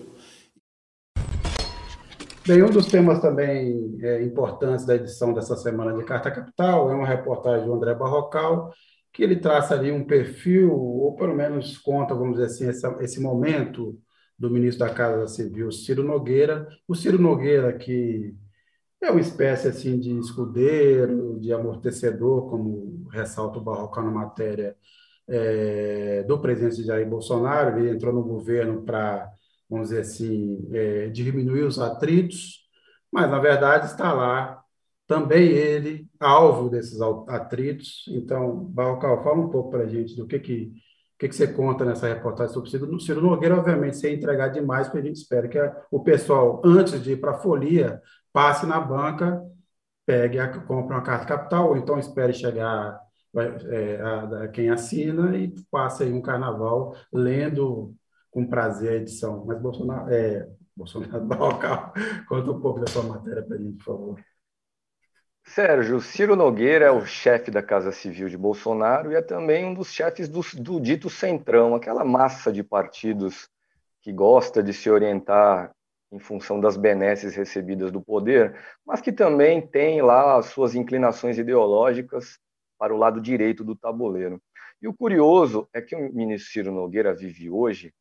Bem, um dos temas também é, importantes da edição dessa semana de Carta Capital é uma reportagem do André Barrocal, que ele traça ali um perfil, ou pelo menos conta, vamos dizer assim, esse, esse momento do ministro da Casa Civil, Ciro Nogueira. O Ciro Nogueira, que é uma espécie assim de escudeiro, de amortecedor, como ressalta o Barroca na matéria é, do presidente Jair Bolsonaro. Ele entrou no governo para, vamos dizer assim, é, diminuir os atritos, mas na verdade está lá também ele alvo desses atritos. Então, Barrocal, fala um pouco para a gente do que que que, que você conta nessa reportagem sobre o Ciro, Ciro Nogueira? Obviamente, sem entregar demais, porque a gente espera que a, o pessoal, antes de ir para a folia, passe na banca, pegue, a, compre uma carta capital, ou então espere chegar é, a, a, quem assina e passe aí um carnaval lendo com prazer a edição. Mas Bolsonaro, é, Bolsonaro [laughs] Balcal, conta um pouco da sua matéria para a gente, por favor. Sérgio, Ciro Nogueira é o chefe da Casa Civil de Bolsonaro e é também um dos chefes do, do dito Centrão, aquela massa de partidos que gosta de se orientar em função das benesses recebidas do poder, mas que também tem lá as suas inclinações ideológicas para o lado direito do tabuleiro. E o curioso é que o ministro Ciro Nogueira vive hoje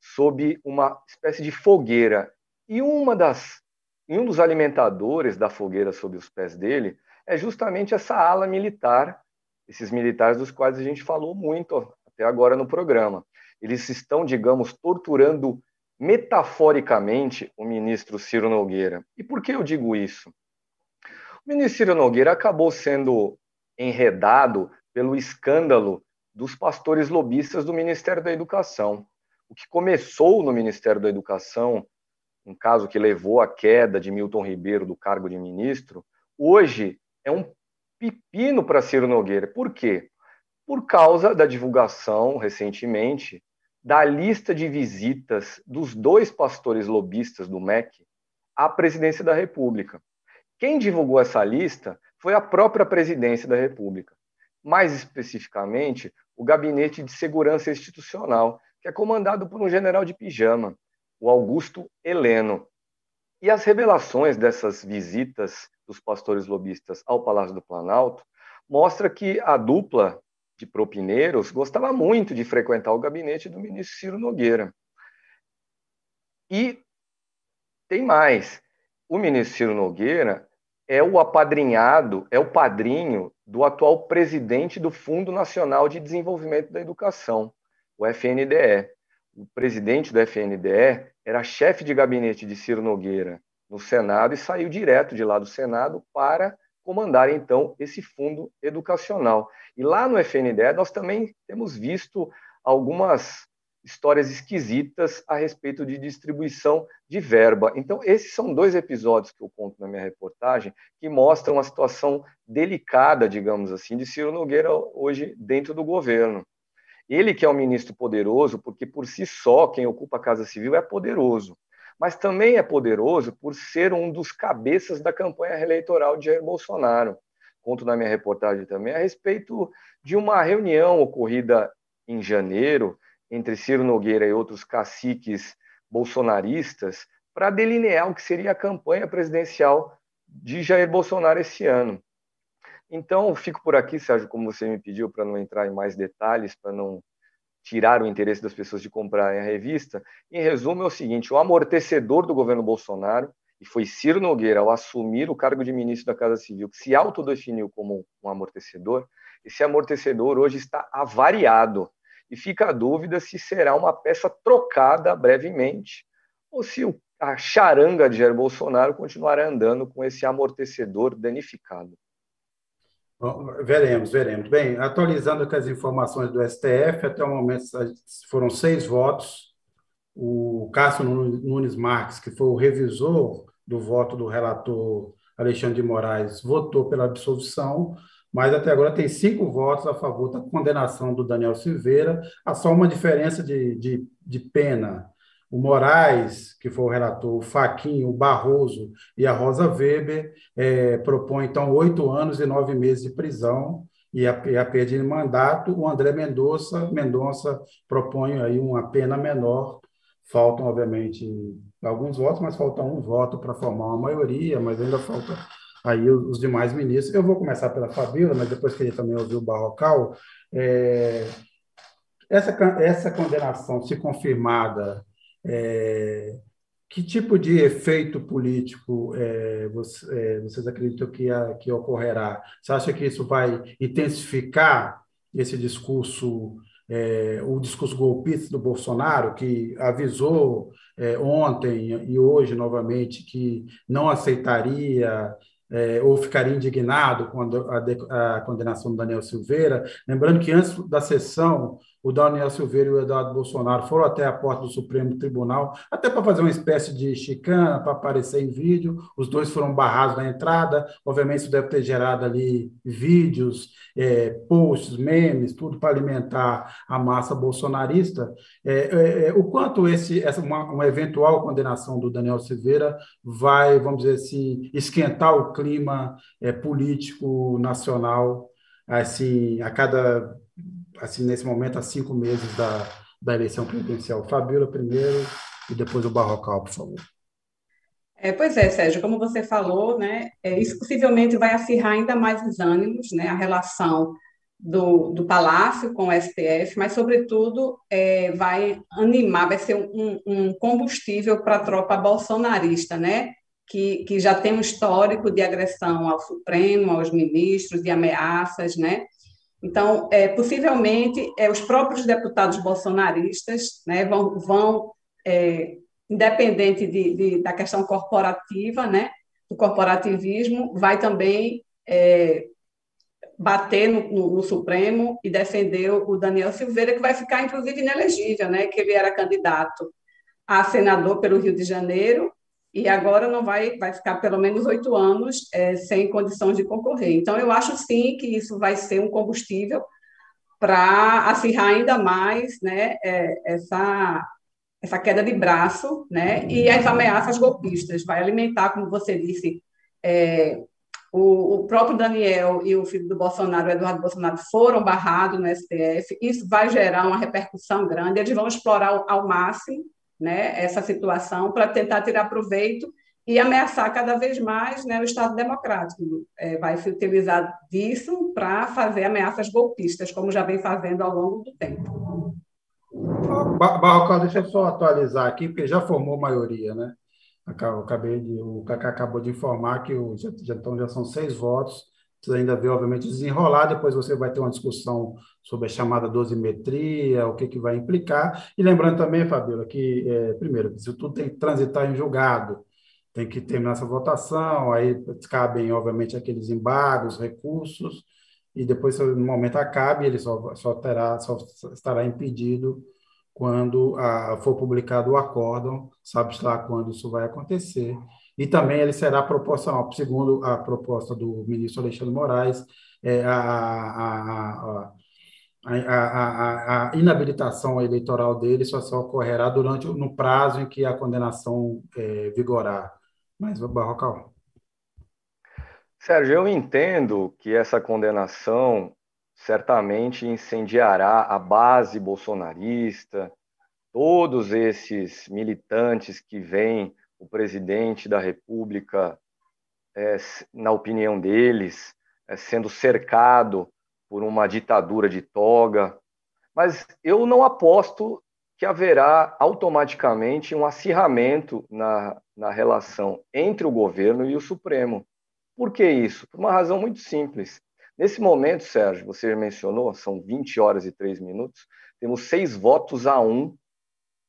sob uma espécie de fogueira. E uma das, um dos alimentadores da fogueira sob os pés dele é justamente essa ala militar, esses militares dos quais a gente falou muito até agora no programa. Eles estão, digamos, torturando metaforicamente o ministro Ciro Nogueira. E por que eu digo isso? O ministro Ciro Nogueira acabou sendo enredado pelo escândalo dos pastores lobistas do Ministério da Educação. O que começou no Ministério da Educação, um caso que levou à queda de Milton Ribeiro do cargo de ministro, hoje é um pepino para Ciro Nogueira. Por quê? Por causa da divulgação recentemente da lista de visitas dos dois pastores lobistas do MEC à presidência da República. Quem divulgou essa lista foi a própria presidência da República. Mais especificamente, o Gabinete de Segurança Institucional, que é comandado por um general de pijama, o Augusto Heleno. E as revelações dessas visitas dos pastores lobistas ao Palácio do Planalto, mostra que a dupla de propineiros gostava muito de frequentar o gabinete do ministro Ciro Nogueira. E tem mais. O ministro Ciro Nogueira é o apadrinhado, é o padrinho do atual presidente do Fundo Nacional de Desenvolvimento da Educação, o FNDE. O presidente do FNDE era chefe de gabinete de Ciro Nogueira no Senado e saiu direto de lá do Senado para comandar então esse fundo educacional. E lá no FNDE nós também temos visto algumas histórias esquisitas a respeito de distribuição de verba. Então, esses são dois episódios que eu conto na minha reportagem que mostram a situação delicada, digamos assim, de Ciro Nogueira hoje dentro do governo. Ele que é um ministro poderoso, porque por si só quem ocupa a Casa Civil é poderoso, mas também é poderoso por ser um dos cabeças da campanha eleitoral de Jair Bolsonaro. Conto na minha reportagem também a respeito de uma reunião ocorrida em janeiro entre Ciro Nogueira e outros caciques bolsonaristas para delinear o que seria a campanha presidencial de Jair Bolsonaro esse ano. Então, fico por aqui, Sérgio, como você me pediu, para não entrar em mais detalhes, para não tirar o interesse das pessoas de comprarem a revista. Em resumo, é o seguinte: o amortecedor do governo Bolsonaro, e foi Ciro Nogueira, ao assumir o cargo de ministro da Casa Civil, que se autodefiniu como um amortecedor, esse amortecedor hoje está avariado e fica a dúvida se será uma peça trocada brevemente ou se a charanga de Jair Bolsonaro continuará andando com esse amortecedor danificado. Veremos, veremos. Bem, atualizando com as informações do STF, até o momento foram seis votos. O Cássio Nunes Marques, que foi o revisor do voto do relator Alexandre de Moraes, votou pela absolvição, mas até agora tem cinco votos a favor da condenação do Daniel Silveira. Há só uma diferença de, de, de pena. O Moraes, que foi o relator, o Faquinho, o Barroso e a Rosa Weber é, propõem, então, oito anos e nove meses de prisão e a, e a perda de mandato. O André Mendonça, Mendonça propõe aí uma pena menor. Faltam, obviamente, alguns votos, mas falta um voto para formar uma maioria, mas ainda falta aí os demais ministros. Eu vou começar pela Fabíola, mas depois queria também ouvir o Barrocal. É, essa, essa condenação, se confirmada, é, que tipo de efeito político é, você, é, vocês acreditam que, a, que ocorrerá? Você acha que isso vai intensificar esse discurso, é, o discurso golpista do Bolsonaro, que avisou é, ontem e hoje novamente que não aceitaria é, ou ficaria indignado com a, a, condenação do Daniel Silveira. Lembrando que antes da sessão, o Daniel Silveira e o Eduardo Bolsonaro foram até a porta do Supremo Tribunal, até para fazer uma espécie de chicana, para aparecer em vídeo. Os dois foram barrados na entrada. Obviamente, isso deve ter gerado ali vídeos, é, posts, memes, tudo para alimentar a massa bolsonarista. É, é, é, o quanto esse, essa, uma, uma, eventual condenação do Daniel Silveira vai, vamos dizer assim, esquentar o clima é, político nacional assim, a cada assim, nesse momento, há cinco meses da, da eleição presidencial. Fabíola primeiro e depois o Barrocal, por favor. É, pois é, Sérgio, como você falou, né, é, isso possivelmente vai acirrar ainda mais os ânimos, né, a relação do, do Palácio com o STF, mas, sobretudo, é, vai animar, vai ser um, um combustível para a tropa bolsonarista, né, que, que já tem um histórico de agressão ao Supremo, aos ministros, de ameaças, né, então, é, possivelmente, é, os próprios deputados bolsonaristas né, vão, vão é, independente de, de, da questão corporativa, né, do corporativismo, vai também é, bater no, no, no, Supremo e defender o Daniel Silveira, que vai ficar, inclusive, inelegível, né, que ele era candidato a senador pelo Rio de Janeiro e agora não vai, vai ficar pelo menos oito anos é, sem condições de concorrer. Então, eu acho sim que isso vai ser um combustível para acirrar ainda mais né, é, essa, essa queda de braço né, e as ameaças golpistas. Vai alimentar, como você disse, é, o, o, próprio Daniel e o filho do Bolsonaro, Eduardo Bolsonaro, foram barrados no STF. Isso vai gerar uma repercussão grande. Eles vão explorar ao, ao máximo né, essa situação para tentar tirar proveito e ameaçar cada vez mais né, o Estado Democrático. É, vai se utilizar disso para fazer ameaças golpistas, como já vem fazendo ao longo do tempo. Barrocal, deixa eu só atualizar aqui, porque já formou maioria, né? Acabei de, o Cacá acabou de informar que o, já, então já são seis votos. Precisa ainda ver, obviamente, desenrolar. Depois você vai ter uma discussão sobre a chamada dosimetria, o que, que vai implicar. E lembrando também, Fabíola, que, é, primeiro, se tudo tem que transitar em julgado, tem que terminar essa votação, aí cabem, obviamente, aqueles embargos, recursos, e depois, no momento acabe, ele só, só, terá, só estará impedido quando a, for publicado o acórdão, sabe-se lá quando isso vai acontecer. E também ele será proporcional, segundo a proposta do ministro Alexandre Moraes, é, a, a, a, a, inabilitação eleitoral dele só, só ocorrerá durante no prazo em que a condenação é, vigorar. Mas, Barrocal. Sérgio, eu entendo que essa condenação certamente incendiará a base bolsonarista, todos esses militantes que veem o presidente da República, é, na opinião deles, é, sendo cercado por uma ditadura de toga. Mas eu não aposto que haverá automaticamente um acirramento na, na relação entre o governo e o Supremo. Por que isso? Por uma razão muito simples. Nesse momento, Sérgio, você mencionou, são 20 horas e 3 minutos, temos seis votos a um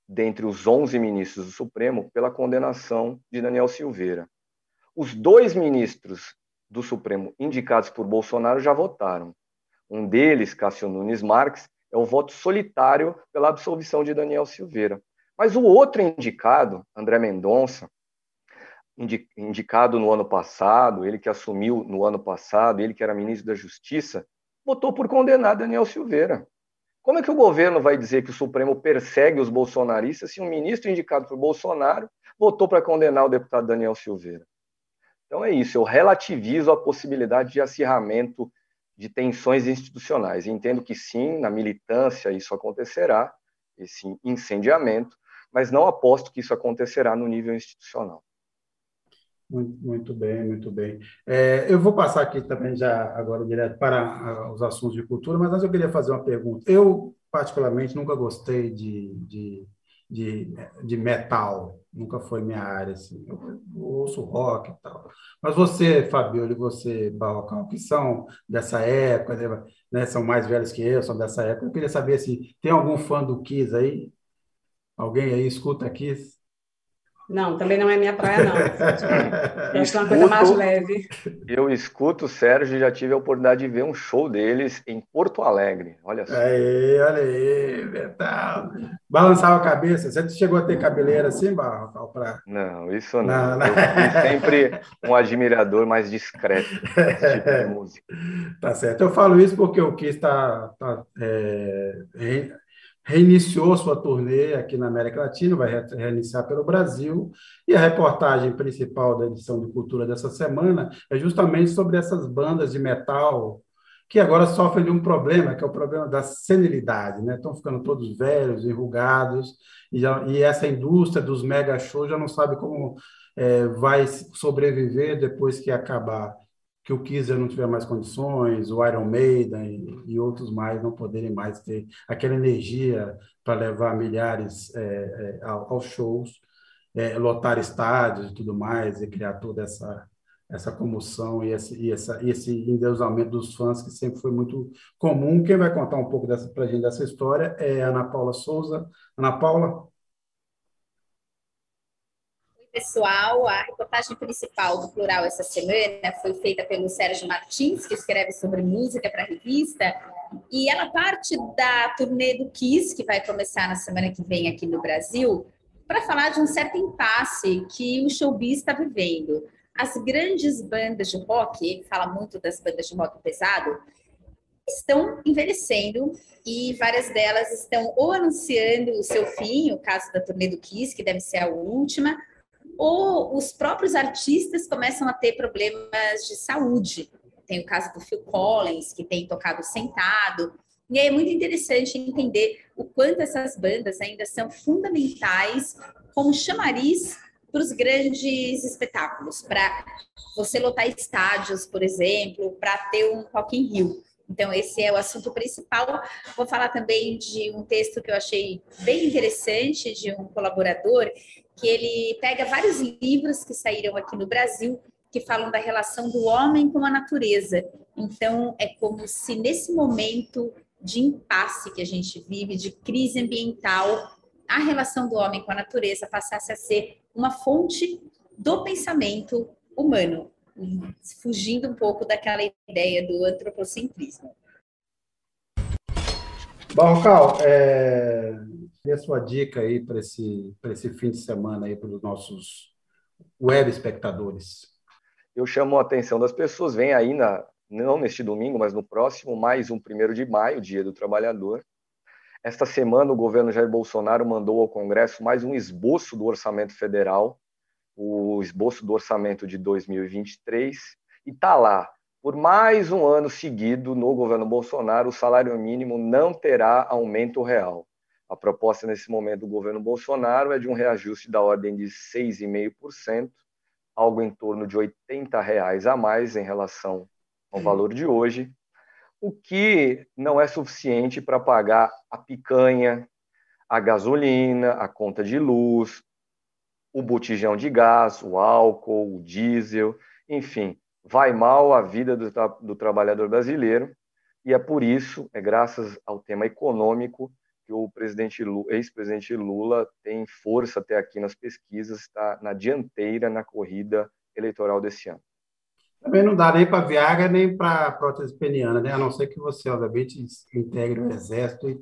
dentre os 11 ministros do Supremo pela condenação de Daniel Silveira. Os dois ministros do Supremo indicados por Bolsonaro já votaram. Um deles, Cássio Nunes Marques, é o voto solitário pela absolvição de Daniel Silveira. Mas o outro indicado, André Mendonça, indicado no ano passado, ele que assumiu no ano passado, ele que era ministro da Justiça, votou por condenar Daniel Silveira. Como é que o governo vai dizer que o Supremo persegue os bolsonaristas se um ministro indicado por Bolsonaro votou para condenar o deputado Daniel Silveira? Então é isso, eu relativizo a possibilidade de acirramento de tensões institucionais. Entendo que sim, na militância isso acontecerá, esse incendiamento, mas não aposto que isso acontecerá no nível institucional. Muito, muito bem, muito bem. É, eu vou passar aqui também já agora direto para os assuntos de cultura, mas antes eu queria fazer uma pergunta. Eu, particularmente, nunca gostei de, de, de, de metal, nunca foi minha área, assim. Eu, eu ouço rock e tal. Mas você, Fabiola, e você, Barrocão, que são dessa época, né, são mais velhos que eu, são dessa época, eu queria saber se tem algum fã do Kiss aí? Alguém aí escuta Kiss? Não, também não é minha praia, não. Eu [laughs] acho que é uma coisa mais leve. Eu escuto o Sérgio e já tive a oportunidade de ver um show deles em Porto Alegre. Olha só. Aí, olha aí, metal. Balançava a cabeça. Você chegou a ter cabeleira assim, Barro? Pra... Não, isso não. não, não. Eu fui sempre um admirador mais discreto desse tipo de [laughs] música. Tá certo. Eu falo isso porque o Kiss está tá, é, reiniciou sua turnê aqui na América Latina, vai reiniciar pelo Brasil, e a reportagem principal da edição de cultura dessa semana é justamente sobre essas bandas de metal que agora sofrem de um problema, que é o problema da senilidade, né? Estão ficando todos velhos, enrugados, e, já, e essa indústria dos mega shows já não sabe como é, vai sobreviver depois que acabar que o Kizer não tiver mais condições, o Iron Maiden e, outros mais não poderem mais ter aquela energia para levar milhares é, é, aos shows, é, lotar estádios e tudo mais, e criar toda essa essa comoção e esse, e essa, esse endeusamento dos fãs que sempre foi muito comum. Quem vai contar um pouco para a gente dessa história é Ana Paula Souza. Ana Paula? Pessoal, a reportagem principal do Plural essa semana foi feita pelo Sérgio Martins, que escreve sobre música para a revista, e ela parte da turnê do Kiss, que vai começar na semana que vem aqui no Brasil, para falar de um certo impasse que o showbiz está vivendo. As grandes bandas de rock, fala muito das bandas de rock pesado, estão envelhecendo e várias delas estão ou anunciando o seu fim, o caso da turnê do Kiss, que deve ser a última, ou os próprios artistas começam a ter problemas de saúde. Tem o caso do Phil Collins, que tem tocado sentado. E é muito interessante entender o quanto essas bandas ainda são fundamentais como chamariz para os grandes espetáculos, para você lotar estádios, por exemplo, para ter um Rock in Rio. Então, esse é o assunto principal. Vou falar também de um texto que eu achei bem interessante de um colaborador, que ele pega vários livros que saíram aqui no Brasil que falam da relação do homem com a natureza. Então, é como se nesse momento de impasse que a gente vive, de crise ambiental, a relação do homem com a natureza passasse a ser uma fonte do pensamento humano fugindo um pouco daquela ideia do antropocentrismo. Barrocal, é, dê a sua dica aí para esse, esse fim de semana aí para os nossos web espectadores. Eu chamo a atenção das pessoas, vem aí, na, não neste domingo, mas no próximo, mais um primeiro de maio, Dia do Trabalhador. Esta semana, o governo Jair Bolsonaro mandou ao Congresso mais um esboço do orçamento federal o esboço do orçamento de 2023 e está lá. Por mais um ano seguido no governo Bolsonaro, o salário mínimo não terá aumento real. A proposta nesse momento do governo Bolsonaro é de um reajuste da ordem de 6,5%, algo em torno de 80 reais a mais em relação ao valor de hoje, o que não é suficiente para pagar a picanha, a gasolina, a conta de luz, o botijão de gás, o álcool, o diesel, enfim, vai mal a vida do, do trabalhador brasileiro e é por isso, é graças ao tema econômico que o presidente ex-presidente Lula tem força até aqui nas pesquisas, está na dianteira na corrida eleitoral desse ano. Também não dá nem para Viagra nem para prótese peniana, né? a não ser que você, obviamente, integre o exército e,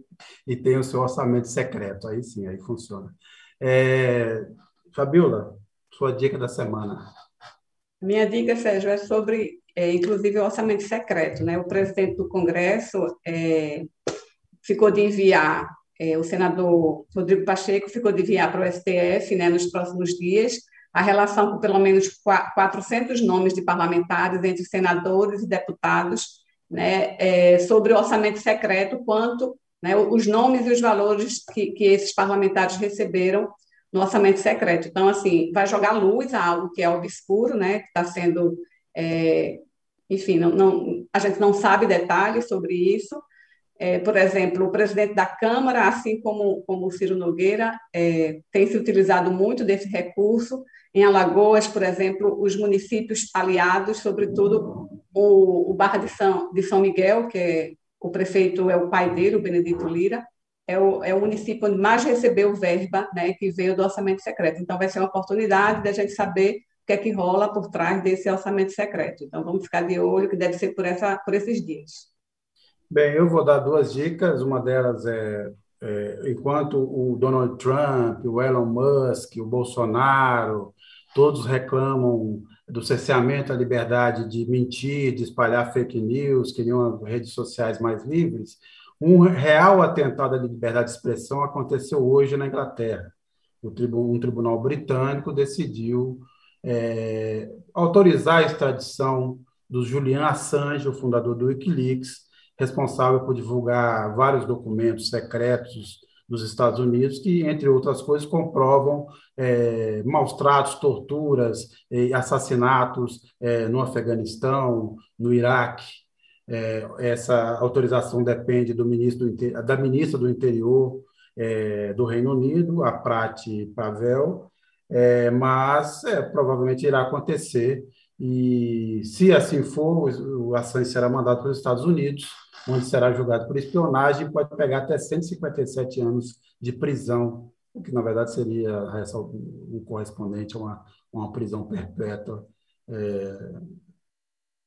e tenha o seu orçamento secreto. Aí sim, aí funciona. É, Fabiola, sua dica da semana. Minha dica, Sérgio, é sobre, é, inclusive, o orçamento secreto. Né? O presidente do Congresso é, ficou de enviar, é, o senador Rodrigo Pacheco ficou de enviar para o STF né, nos próximos dias a relação com pelo menos 400 nomes de parlamentares, entre senadores e deputados, né, é, sobre o orçamento secreto, quanto né, os nomes e os valores que, que esses parlamentares receberam no orçamento secreto. Então, assim, vai jogar luz a algo que é obscuro, né, que está sendo, é, enfim, não, não, a gente não sabe detalhes sobre isso. É, por exemplo, o presidente da Câmara, assim como, como o Ciro Nogueira, é, tem se utilizado muito desse recurso. Em Alagoas, por exemplo, os municípios aliados, sobretudo o, o Barra de São, de São Miguel, que é, o prefeito é o pai dele, o Benedito Lira, é o, é o município onde mais recebeu verba, né, que veio do orçamento secreto. Então, vai ser uma oportunidade da gente saber o que é que rola por trás desse orçamento secreto. Então, vamos ficar de olho, que deve ser por, essa, por esses dias. Bem, eu vou dar duas dicas. Uma delas é, é enquanto o Donald Trump, o Elon Musk, o Bolsonaro, todos reclamam do cerceamento à liberdade de mentir, de espalhar fake news, queriam redes sociais mais livres, um real atentado à liberdade de expressão aconteceu hoje na Inglaterra. um tribunal britânico decidiu é, autorizar a extradição do Julian Assange, o fundador do Wikileaks, responsável por divulgar vários documentos secretos dos Estados Unidos, que, entre outras coisas, comprovam é, maus tratos, torturas, e assassinatos é, no Afeganistão, no Iraque, é, essa autorização depende do ministro da ministra do Interior é, do Reino Unido, a Prati Pavel, é, mas é, provavelmente irá acontecer. E, se assim for, o Assange será mandado para os Estados Unidos, onde será julgado por espionagem e pode pegar até 157 anos de prisão, o que, na verdade, seria um correspondente a uma, uma prisão perpétua é,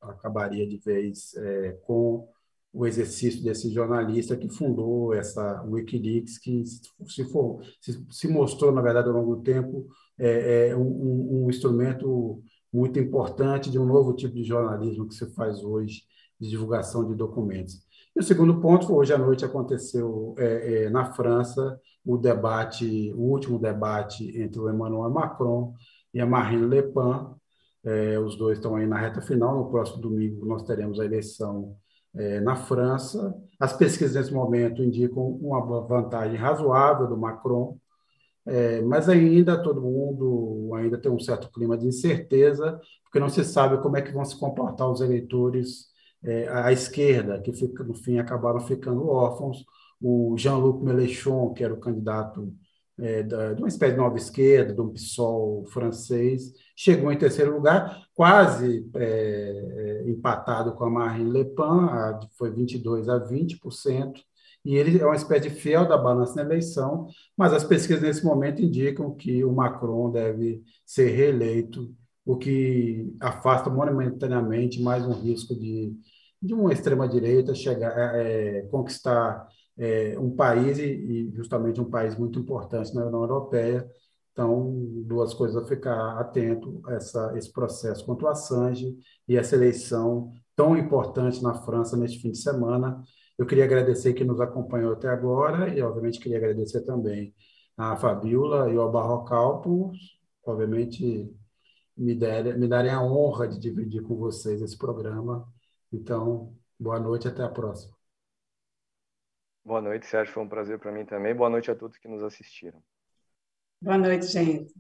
acabaria de vez é, com o exercício desse jornalista que fundou essa Wikileaks, que se, for, se, se mostrou, na verdade, ao longo do tempo, é, é um, um, instrumento muito importante de um novo tipo de jornalismo que se faz hoje, de divulgação de documentos. E o segundo ponto, hoje à noite aconteceu é, é, na França o debate, o último debate entre o Emmanuel Macron e a Marine Le Pen, é, os dois estão aí na reta final. No próximo domingo nós teremos a eleição é, na França. As pesquisas nesse momento indicam uma vantagem razoável do Macron. é, mas ainda todo mundo ainda tem um certo clima de incerteza, porque não se sabe como é que vão se comportar os eleitores é, à esquerda, que fica, no fim acabaram ficando órfãos. O Jean-Luc Mélenchon, que era o candidato é, da, de uma espécie de nova esquerda, de um PSOL francês, chegou em terceiro lugar, quase é, é empatado com a Marine Le Pen, a, foi 22% a 20%, e ele é uma espécie de fiel da balança na eleição, mas as pesquisas nesse momento indicam que o Macron deve ser reeleito, o que afasta momentaneamente mais um risco de, de uma extrema-direita chegar é, é, conquistar é, um país e, justamente um país muito importante na União Europeia. Então, duas coisas a ficar atento essa, esse processo contra o Assange e essa eleição tão importante na França neste fim de semana. Eu queria agradecer quem nos acompanhou até agora e, obviamente, queria agradecer também a Fabiola e ao Barrocal por, obviamente, me, der, me darem a honra de dividir com vocês esse programa. Então, boa noite, até a próxima. Boa noite, Sérgio. Foi um prazer para mim também. Boa noite a todos que nos assistiram. Boa noite, gente.